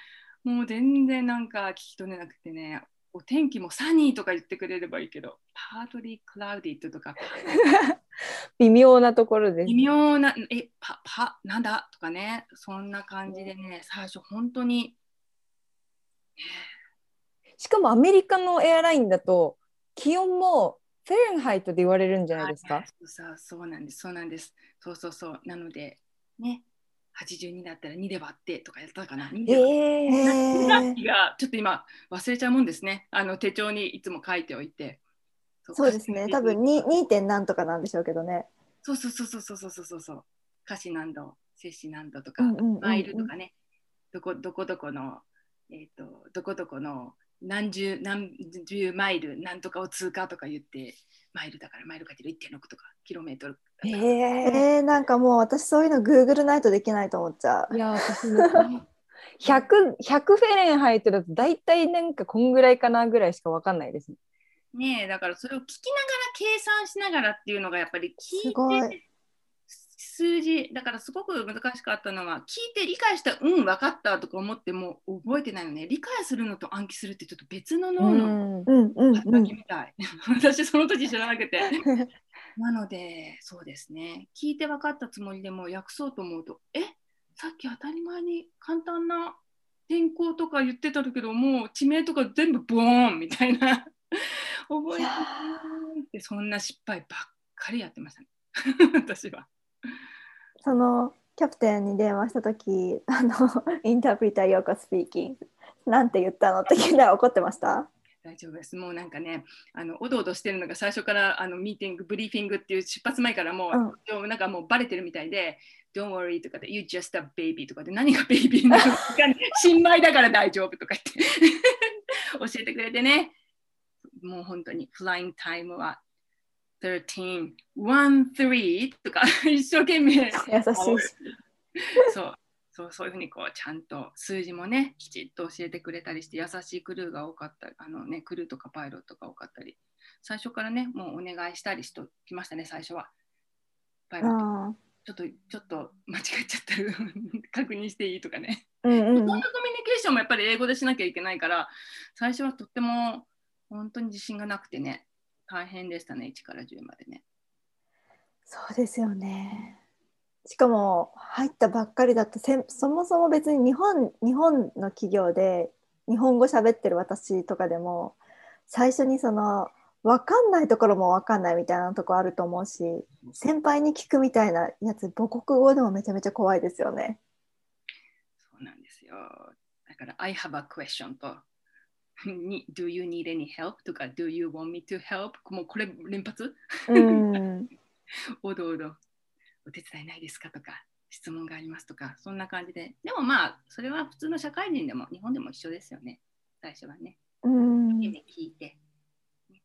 もう全然なんか聞き取れなくてねお天気もサニーとか言ってくれればいいけど partly clouded とか。微妙なところです。微。妙な、え、パ、パ、なんだ？とかね、そんな感じでね、最初本当に、しかもアメリカのエアラインだと気温もフェレンハイトで言われるんじゃないですか？さそうなんです、そうなんです。そうそうそう。なので、ね、82だったら2で割ってとかやったかな？2えへえ。がちょっと今忘れちゃうもんですね。あの手帳にいつも書いておいて。そうですね。多分に 2. 点何とかなんでしょうけどね。そうそうそうそうそうそうそうそう。歌詞何度、摂氏何度とか、マイルとかね、どこどこどこの、えっ、と、どこどこの何十何十マイルなんとかを通過とか言って、マイルだからマイルかける1.6とか、キロメートル。ええー、なんかもう私そういうの Google ないとできないと思っちゃう。いや私も 100 100フェレンハイトだと大体なんかこんぐらいかなぐらいしかわかんないです。ねえ、だからそれを聞きながら計算しながらっていうのがやっぱり聞すごいいて、数字、だからすごく難しかったのは、聞いて理解した、うん、分かったとか思っても覚えてないのね。理解するのと暗記するってちょっと別の脳のうんうんうんう働んきみたい。私その時知らなくて。なので、そうですね。聞いて分かったつもりでも訳そうと思うと、え？さっき当たり前に簡単な天候とか言ってたけど、もう地名とか全部ボーンみたいな。覚えてそんな失敗ばっかりやってましたね。私は。そのキャプテンに電話した時 あのインタープリターヨーコスピーキン。グなんて言ったのって聞いたら怒ってました？大丈夫です。もうなんかね、あのおどおどしてるのが最初からあのミーティング、ブリーフィングっていう出発前からもう、うん、なんかもうバレてるみたいで、Don't worry とかで、You just a baby とかで、何がベイビーなのか、新米だから大丈夫とか言って。教えてくれてね、もう本当にフライングタイムは13、1、3とか 一生懸命。優しい。そう。そうそういうふうにこうちゃんと数字もねきちっと教えてくれたりして優しいクルーが多かったあのねクルーとかパイロットが多かったり。最初からねもうお願いしたりしときましたね最初は。パイロット。ちょっとちょっと間違っちゃった。ら 確認していいとかね、うんうん、コミュニケーションもやっぱり英語でしなきゃいけないから最初はとっても本当に自信がなくてね大変でしたね1から10までねそうですよねしかも入ったばっかりだとそもそも別に日本日本の企業で日本語喋ってる私とかでも最初にその分かんないところも分かんないみたいなとこあると思うし先輩に聞くみたいなやつ母国語でもめちゃめちゃ怖いですよね。そうなんですよ。だから I have a question と Do you need any help? とか Do you want me to help? もうこれ連発？うん おどおど。お手伝いないですか？とか質問がありますとかそんな感じででもまあそれは普通の社会人でも日本でも一緒ですよね最初はね。うん聞いて、ね、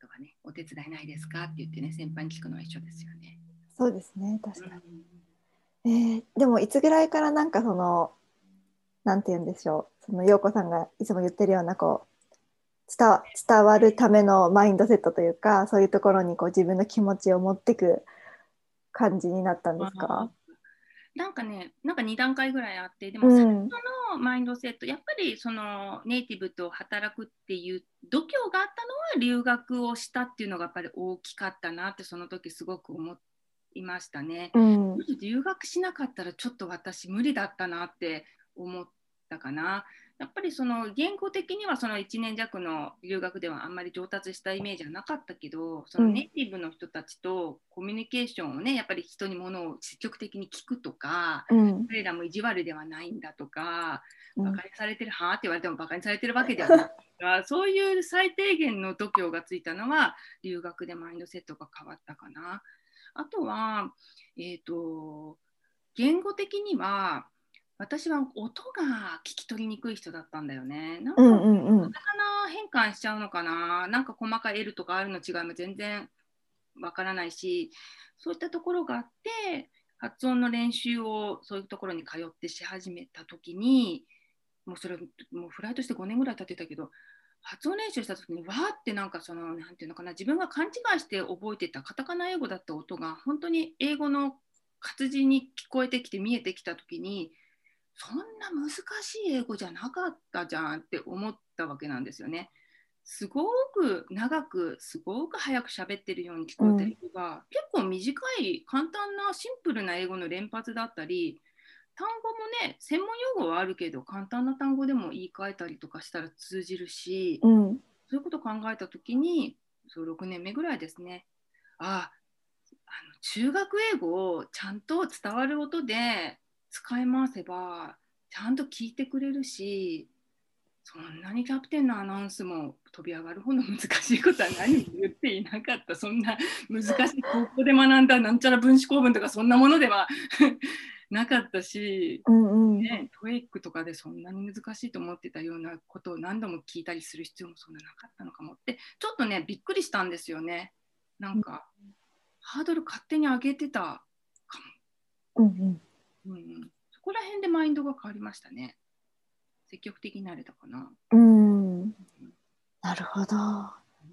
とかねお手伝いないですか？って言ってね先輩に聞くのは一緒ですよね。そうですね確かに。うん、えー、でもいつぐらいからなんかそのなんて言うんでしょう。その陽子さんがいつも言ってるようなこう伝伝わるためのマインドセットというかそういうところにこう自分の気持ちを持っていく感じになったんですか？なんかね、なんか2段階ぐらいあって、でも最初のマインドセット、うん、やっぱりそのネイティブと働くっていう度胸があったのは留学をしたっていうのがやっぱり大きかったなってその時すごく思いましたね。うん、留学しなかったらちょっと私無理だったなって思ったかな。やっぱりその言語的にはその1年弱の留学ではあんまり上達したイメージはなかったけどそのネイティブの人たちとコミュニケーションをねやっぱり人にものを積極的に聞くとか、うん、彼らも意地悪ではないんだとか、うん、バカにされてるはあって言われてもバカにされてるわけではない そういう最低限の度胸がついたのは留学でマインドセットが変わったかな。あとは、えーと言語的には私は音が聞き取りにくい人だったんだよね。なんか、うんうんうん、カタカナ変換しちゃうのかな？なんか細かい L とか R の違いも全然わからないし、そういったところがあって、発音の練習をそういうところに通ってし始めた時に、もうそれ、もうフライトして5年ぐらい経ってたけど、発音練習した時にわーってなんかそのなんていうのかな自分が勘違いして覚えてたカタカナ英語だった音が本当に英語の活字に聞こえてきて見えてきた時にそんな難しい英語じゃなかったじゃんって思ったわけなんですよね。すごく長くすごく早く喋ってるように聞こえたりとか、うん、結構短い簡単なシンプルな英語の連発だったり単語もね専門用語はあるけど簡単な単語でも言い換えたりとかしたら通じるし、うん、そういうことを考えた時にそう6年目ぐらいですね。ああの中学英語をちゃんと伝わる音で使い回せばちゃんと聞いてくれるしそんなにキャプテンのアナウンスも飛び上がるほど難しいことは何も言っていなかった。そんな難しい高校で学んだなんちゃら分子構文とかそんなものでは なかったし、うんうん、ね、トエイクとかでそんなに難しいと思ってたようなことを何度も聞いたりする必要もそんななかったのかもってちょっとねびっくりしたんですよね。なんか、うん、ハードル勝手に上げてたかも。うんうんうん、そこら辺でマインドが変わりましたね。積極的になれたかな。うん、なるほど。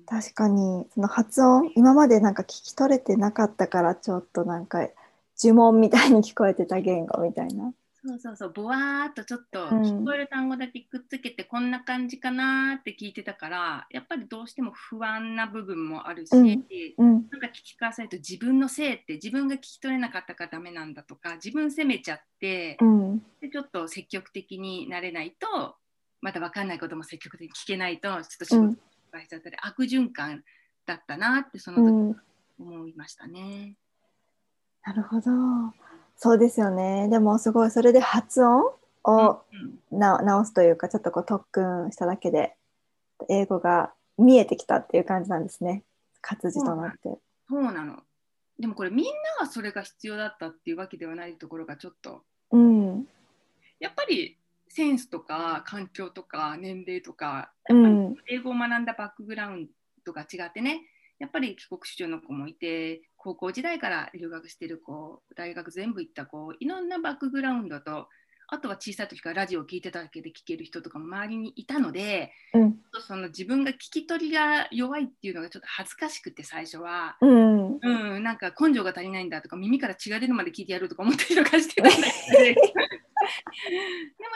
確かにその発音今までなんか聞き取れてなかったからちょっとなんか呪文みたいに聞こえてた言語みたいな。そうそうそう、ぼわーっとちょっと聞こえる単語だけくっつけて、こんな感じかなって聞いてたから、やっぱりどうしても不安な部分もあるし、うん。うん、なんか聞き返されると自分のせいって自分が聞き取れなかったからダメなんだとか、自分責めちゃって、うん、でちょっと積極的になれないと、また分かんないことも積極的に聞けないと、ちょっと仕事失敗しちゃったり、悪循環だったなってその時思いましたね。なるほど。そうですよね。でもすごいそれで発音をうんな直すというかちょっとこう特訓しただけで英語が見えてきたっていう感じなんですね。活字となって。そうなの。でもこれみんながそれが必要だったっていうわけではないところがちょっとうん。やっぱりセンスとか環境とか年齢とかうん。英語を学んだバックグラウンドが違ってねやっぱり帰国子女の子もいて高校時代から留学してる子大学全部行った子いろんなバックグラウンドとあとは小さい時からラジオを聞いてただけで聞ける人とかも周りにいたのでうん。その自分が聞き取りが弱いっていうのがちょっと恥ずかしくて最初は。うん。うん、なんか根性が足りないんだとか耳から血が出るまで聞いてやるとか思ったりとかしてたんだけど でも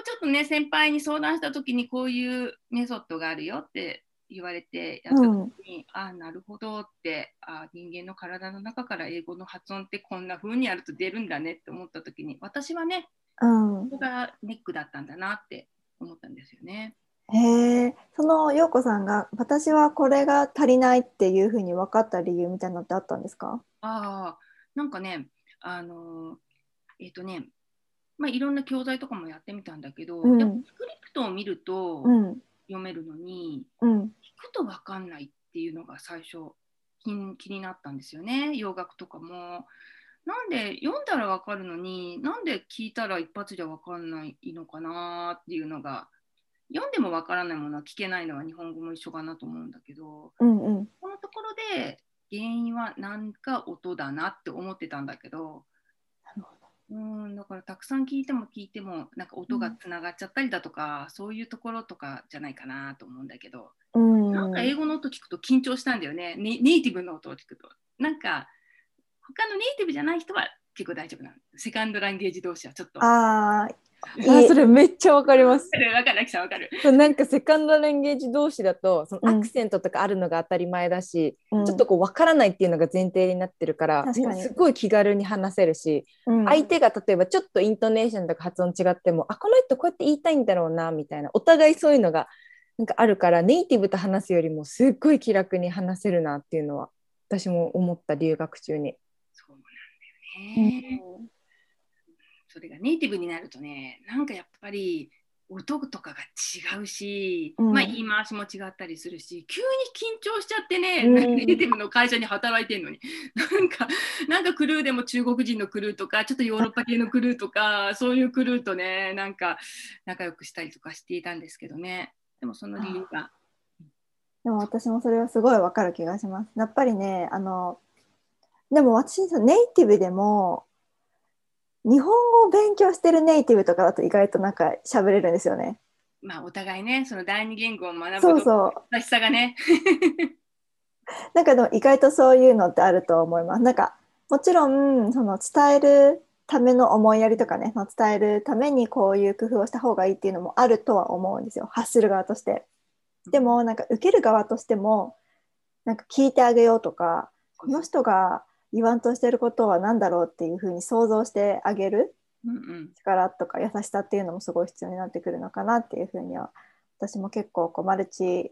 ちょっとね先輩に相談した時にこういうメソッドがあるよって言われてやった時に、ああなるほどってあ人間の体の中から英語の発音ってこんな風にやると出るんだねって思った時に私はねうん。ここがネックだったんだなって思ったんですよね。へえ、その陽子さんが私はこれが足りないっていうふうに分かった理由みたいなのってあったんですか？ああ、なんかね、あのーえっ、とね、まあ、いろんな教材とかもやってみたんだけど、うん。スクリプトを見るとうん。読めるのに、うん。聞くと分かんないっていうのが最初気に気になったんですよね、洋楽とかも。なんで読んだら分かるのになんで聞いたら一発じゃ分かんないのかなっていうのが読んでも分からないものは聞けないのは日本語も一緒かなと思うんだけどうんうんこのところで原因は何か音だなって思ってたんだけどうんだからたくさん聞いても聞いてもなんか音がつながっちゃったりだとか、そういうところとかじゃないかなと思うんだけど、うん。なんか英語の音聞くと緊張したんだよね。ネネイティブの音を聞くと。なんか他のネイティブじゃない人は結構大丈夫なの。セカンドランゲージ同士はちょっと。あーあそれめっちゃわかります。わかるわかる、アキさんわかる。そうなんかセカンドレンゲージ同士だとそうんのアクセントとかあるのが当たり前だし、うんちょっとこう分からないっていうのが前提になってるからうすごい気軽に話せるし、うん相手が例えばちょっとイントネーションとか発音違ってもあこの人こうやって言いたいんだろうなみたいなお互いそういうのがなんかあるからネイティブと話すよりもすっごい気楽に話せるなっていうのは私も思った留学中に。そうなんだよね。それがネイティブになるとね、なんかやっぱり音とかが違うし、うんまあ言い回しも違ったりするし、急に緊張しちゃってね、うんネイティブの会社に働いてるのに、なんか、なんかクルーでも中国人のクルーとか、ちょっとヨーロッパ系のクルーとか、そういうクルーとね、なんか仲良くしたりとかしていたんですけどね。でもその理由が。でも私もそれはすごいわかる気がします。やっぱりね、あの、でも私、ネイティブでも、日本語を勉強してるネイティブとかだと意外となんか喋れるんですよね。まあお互いね、その第二言語を学ぶとそうそう。難しさがね。なんかでも意外とそういうのってあると思います。なんかもちろんその伝えるための思いやりとかね、その伝えるためにこういう工夫をした方がいいっていうのもあるとは思うんですよ。発する側として。でもなんか受ける側としてもなんか聞いてあげようとか、この人が言わんとしてることは何だろうっていうふうに想像してあげる力とか優しさっていうのもすごい必要になってくるのかなっていうふうには私も結構こうマルチ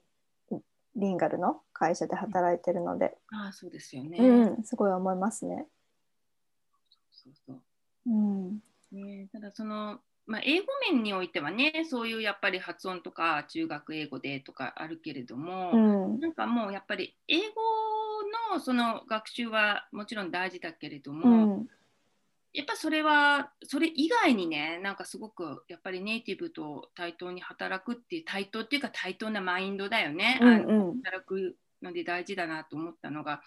リンガルの会社で働いてるので、ああ、そうですよね。うん、すごい思いますね。そうそううん、ね、ただその、まあ、英語面においてはねそういうやっぱり発音とか中学英語でとかあるけれども、うん、なんかもうやっぱり英語のその学習はもちろん大事だけれどうも、ん、やっぱそれはそれ以外にねなんかすごくやっぱりネイティブと対等に働くっていう対等っていうか対等なマインドだよね。うんうん。働くので大事だなと思ったのが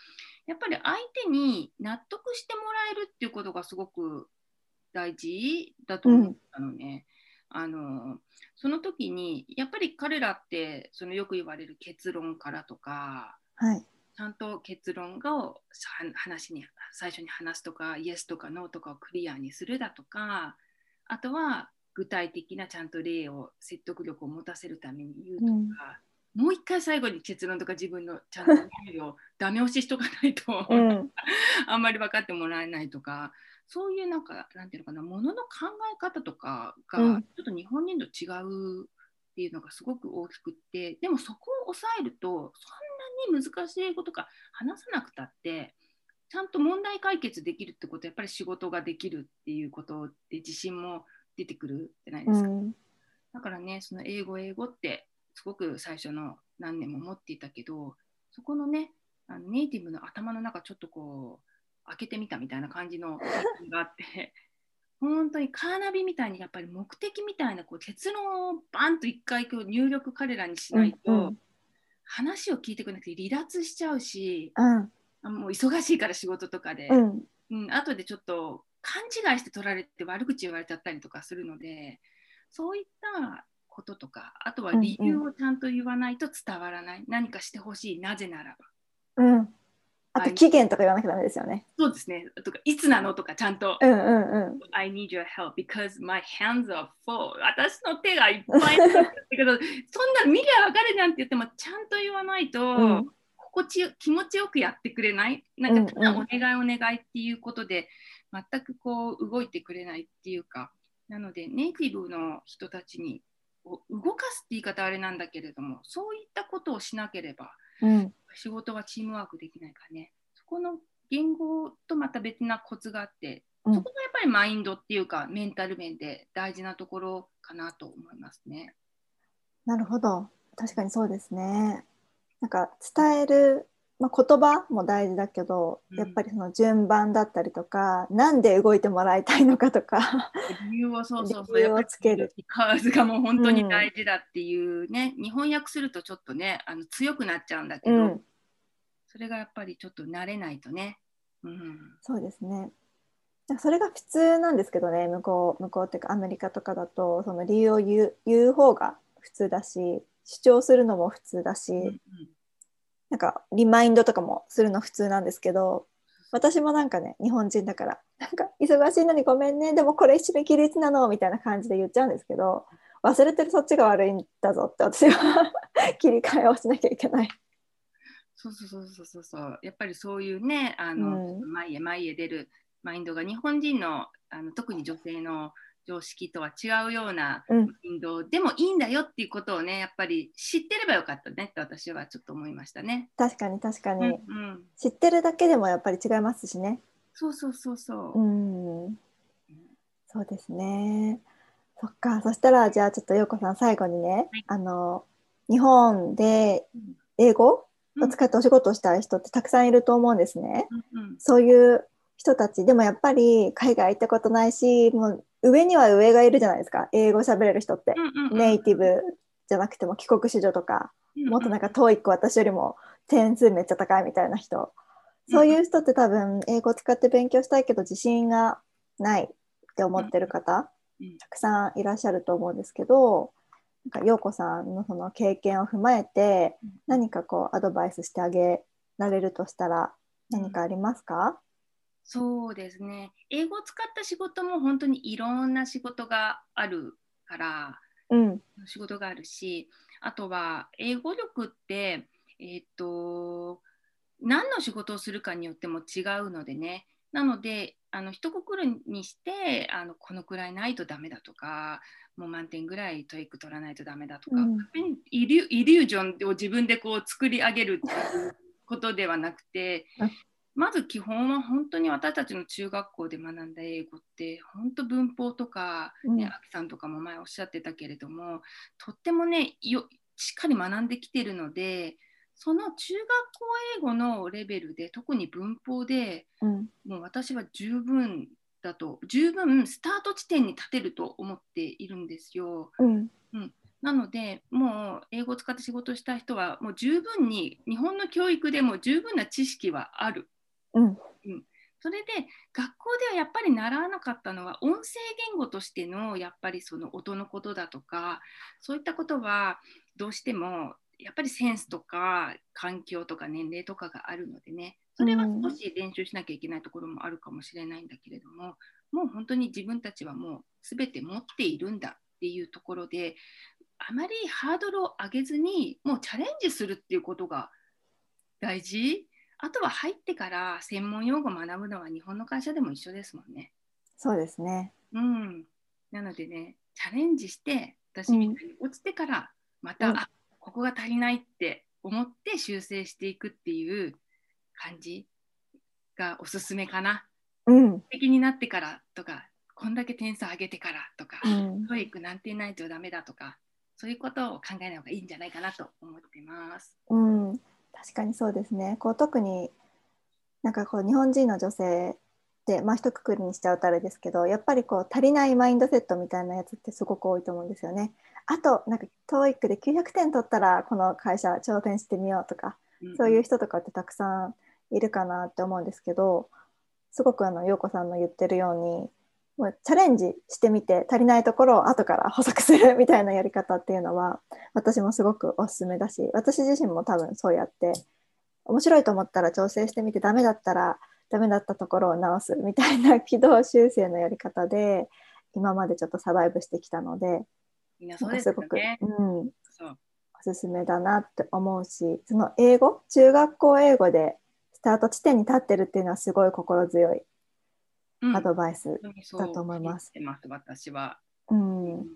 やっぱり相手に納得してもらえるっていうことがすごく大事だと思ったのね。あのその時にやっぱり彼らってそのよく言われる結論からとかはい、ちゃんと結論がをは話に最初に話すとかイエスとかノーとかをクリアにするだとかあとは具体的なちゃんと例を説得力を持たせるために言うとか、もう一回最後に結論とか自分のちゃんと理由をダメ押ししとかないと、うん、あんまり分かってもらえないとかそういうなんかなんていうのかなものの考え方とかがちょうんっと日本人と違うっていうのがすごく大きくってでもそこを抑えるとそんなに難しい英語とか話さなくたってちゃんと問題解決できるってことはやっぱり仕事ができるっていうことで自信も出てくるじゃないですか。うんだからね、その英語、英語ってすごく最初の何年も持っていたけど、そこのね、あのネイティブの頭の中ちょっとこう開けてみたみたいな感じのがあって、本当にカーナビみたいにやっぱり目的みたいなこう結論をバンと一回こう入力彼らにしないと、うん話を聞いてくれなくて離脱しちゃうし、うん。あもう忙しいから仕事とかで、うん。うん、後でちょっと勘違いして取られて悪口言われちゃったりとかするのでそういったこととかあとは理由をちゃんと言わないと伝わらない、何かしてほしいなぜならば。うんあと期限とか言わなきゃダメですよね。そうですね。とかいつなのとかちゃんと、うんうんうん。I need your help because my hands are full. 私の手がいっぱいなんだけど そんなの見りゃ分かるじゃんって言ってもちゃんと言わないと、うん。心地よ気持ちよくやってくれない。なんかただうんうん。お願いお願いっていうことで全くこう動いてくれないっていうか。なのでネイティブの人たちに動かすって言い方はあれなんだけれどもそういったことをしなければうん仕事はチームワークできないからねそこの言語とまた別なコツがあって、うんそこがやっぱりマインドっていうかメンタル面で大事なところかなと思いますね。なるほど確かにそうですね。なんか伝える、まあ、言葉も大事だけど、うん。やっぱりその順番だったりとかなんで動いてもらいたいのかとか。理由をそうそうそう。理由をつける。カーズがもう本当に大事だっていうね、日本訳するとちょっとねあの強くなっちゃうんだけど、うん。それがやっぱりちょっと慣れないとね。うん。そうですね。それが普通なんですけどね向こう向こうっていうかアメリカとかだとその理由を言う言う方が普通だし主張するのも普通だし、うんうんなんかリマインドとかもするの普通なんですけど私もなんかね日本人だからなんか忙しいのにごめんねでもこれ締め切りいつなのみたいな感じで言っちゃうんですけど忘れてるそっちが悪いんだぞって私は 切り替えをしなきゃいけない。そうそうそうそうそうそうやっぱりそういうねあの、うん前へ前へ出るマインドが日本人のあの特に女性の常識とは違うようなうんマインドでもいいんだよっていうことをねやっぱり知ってればよかったねって私はちょっと思いましたね。確かに確かに、うんうん、知ってるだけでもやっぱり違いますしね。そうそうそうそう。うんそうですね。そっかそしたらじゃあちょっと陽子さん最後にね、はいあの日本でうん英語うんを使ってお仕事をしたい人ってたくさんいると思うんですね。うんうんそういう人たちでもやっぱり海外行ったことないしもう上には上がいるじゃないですか。英語喋れる人って、うんうんうん。ネイティブじゃなくても帰国子女とか、うんうん。もっとなんか TOEIC 私よりも点数めっちゃ高いみたいな人。そういう人って多分英語を使って勉強したいけど自信がないって思ってる方うん。たくさんいらっしゃると思うんですけどなんか陽子さんのその経験を踏まえて何かこうアドバイスしてあげられるとしたら何かありますか、そうですね。英語を使った仕事も本当にいろんな仕事があるからうん。仕事があるしあとは英語力ってえっ、と何の仕事をするかによっても違うのでね。なのであの一括りにしてあのこのくらいないとダメだとかもう満点ぐらい TOEIC 取らないとダメだとか、うん。イリュイリュージョンを自分でこう作り上げるっていうことではなくてうんまず基本は本当に私たちの中学校で学んだ英語って本当文法とか、ねうんアキさんとかも前おっしゃってたけれどもとってもねよしっかり学んできてるのでその中学校英語のレベルで特に文法でうんもう私は十分だと十分スタート地点に立てると思っているんですよ。うんなのでもう英語を使って仕事をした人はもう十分に日本の教育でも十分な知識はある。うん。それで学校ではやっぱり習わなかったのは音声言語としてのやっぱりその音のことだとかそういったことはどうしてもやっぱりセンスとか環境とか年齢とかがあるのでね。それは少し練習しなきゃいけないところもあるかもしれないんだけれども、もう本当に自分たちはもう全て持っているんだっていうところであまりハードルを上げずにもうチャレンジするっていうことが大事あとは入ってから専門用語を学ぶのは日本の会社でも一緒ですもんね。そうですねうん、なのでねチャレンジして私みたいに落ちてからまた、うんあここが足りないって思って修正していくっていう感じがおすすめかな。うん。的になってからとか、こんだけ点数上げてからとか、うん TOEIC 何点ないとダメだとか、そういうことを考えない方がいいんじゃないかなと思ってます。うん、確かにそうですね。こう特になんかこう日本人の女性ってまあ一括りにしちゃうとあれですけど、やっぱりこう足りないマインドセットみたいなやつってすごく多いと思うんですよね。あとなんか TOEIC で900点取ったらこの会社挑戦してみようとか、そういう人とかってたくさんいるかなって思うんですけど、すごくあの陽子さんの言ってるように。もうチャレンジしてみて足りないところを後から補足するみたいなやり方っていうのは私もすごくおすすめだし私自身も多分そうやって面白いと思ったら調整してみてダメだったらダメだったところを直すみたいな軌道修正のやり方で今までちょっとサバイブしてきたのでみんなそうですなんかすごく。うん、そう。おすすめだなって思うしその英語？中学校英語でスタート地点に立ってるっていうのはすごい心強い。うんアドバイス、だと思います信じてます私は。うん、やっうん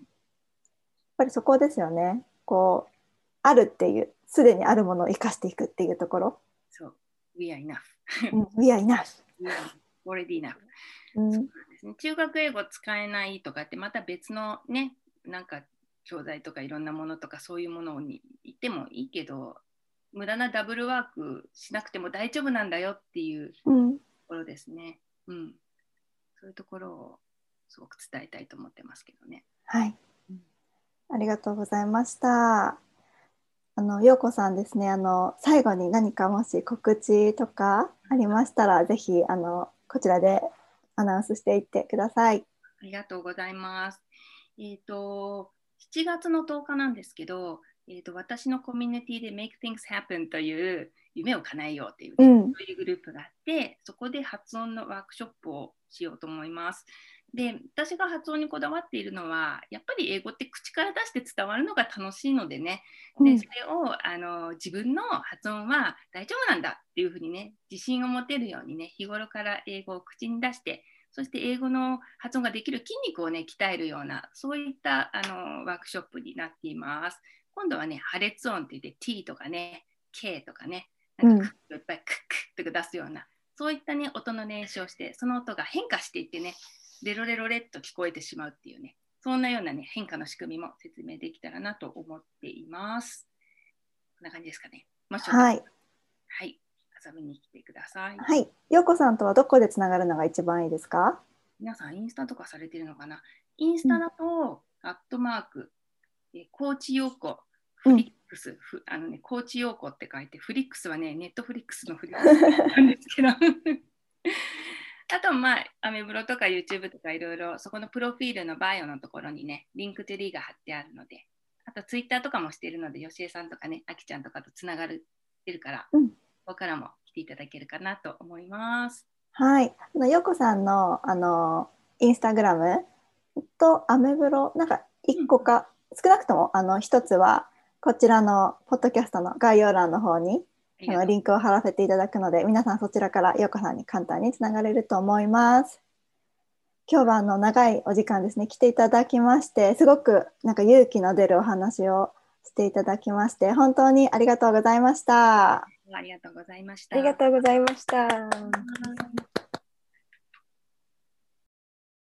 ぱりそこですよねこうあるっていうすでにあるものを生かしていくっていうところ、そう。We are enough. うん、We are enough、already enough. うんそうなんですね。中学英語使えないとかってまた別のね、なんか教材とかいろんなものとかそういうものに言ってもいいけど、無駄なダブルワークしなくても大丈夫なんだよっていうとうんころですね。うん。そういうところをすごく伝えたいと思ってますけどね。はいうんありがとうございました。あの、ようこさんですね、あの、最後に何かもし告知とかありましたら、ぜひ、あの、こちらでアナウンスしていってください。ありがとうございます。えっ、と、7月の10日なんですけど、えー、と私のコミュニティで Make Things Happen という夢を叶えようという、うんそういうグループがあって、そこで発音のワークショップをしようと思います。で、私が発音にこだわっているのは、やっぱり英語って口から出して伝わるのが楽しいのでね、うんでそれをあの自分の発音は大丈夫なんだっていうふうにね自信を持てるようにね日頃から英語を口に出してそして英語の発音ができる筋肉をね鍛えるようなそういったあのワークショップになっています。今度はね破裂音って言って T とかね K とかねなんいっぱいクックッと出すようなそういったね音の練習をしてその音が変化していってねレロレロレッと聞こえてしまうっていうねそんなようなね、変化の仕組みも説明できたらなと思っています。こんな感じですかね。もしはい。はい。遊びに来てください。はい。ようこさんとはどこでつながるのが一番いいですか？皆さん、インスタとかされてるのかな？インスタだと、アットマーク、えーコーチヨーコ、フリックス、ふあのね、コーチヨーコって書いて、フリックスはね、ネットフリックスのフリックス なんですけど。あと、まあ、アメブロとか YouTube とかいろいろ、そこのプロフィールのバイオのところにね、 Linktree が貼ってあるので、あと、ツイッターとかもしているので、よしえさんとかね、あきちゃんとかとつながるてるから、うんここからも来ていただけるかなと思います。はい。あのようこさんの、あの、インスタグラムとアメブロ、なんか一個か、少なくとも、あの、一つは、こちらのポッドキャストの概要欄の方にあのリンクを貼らせていただくので皆さんそちらからようこさんに簡単につながれると思います。今日はあの長いお時間ですね来ていただきましてすごくなんか勇気の出るお話をしていただきまして本当にありがとうございました。ありがとうございました。ありがとうございました。う。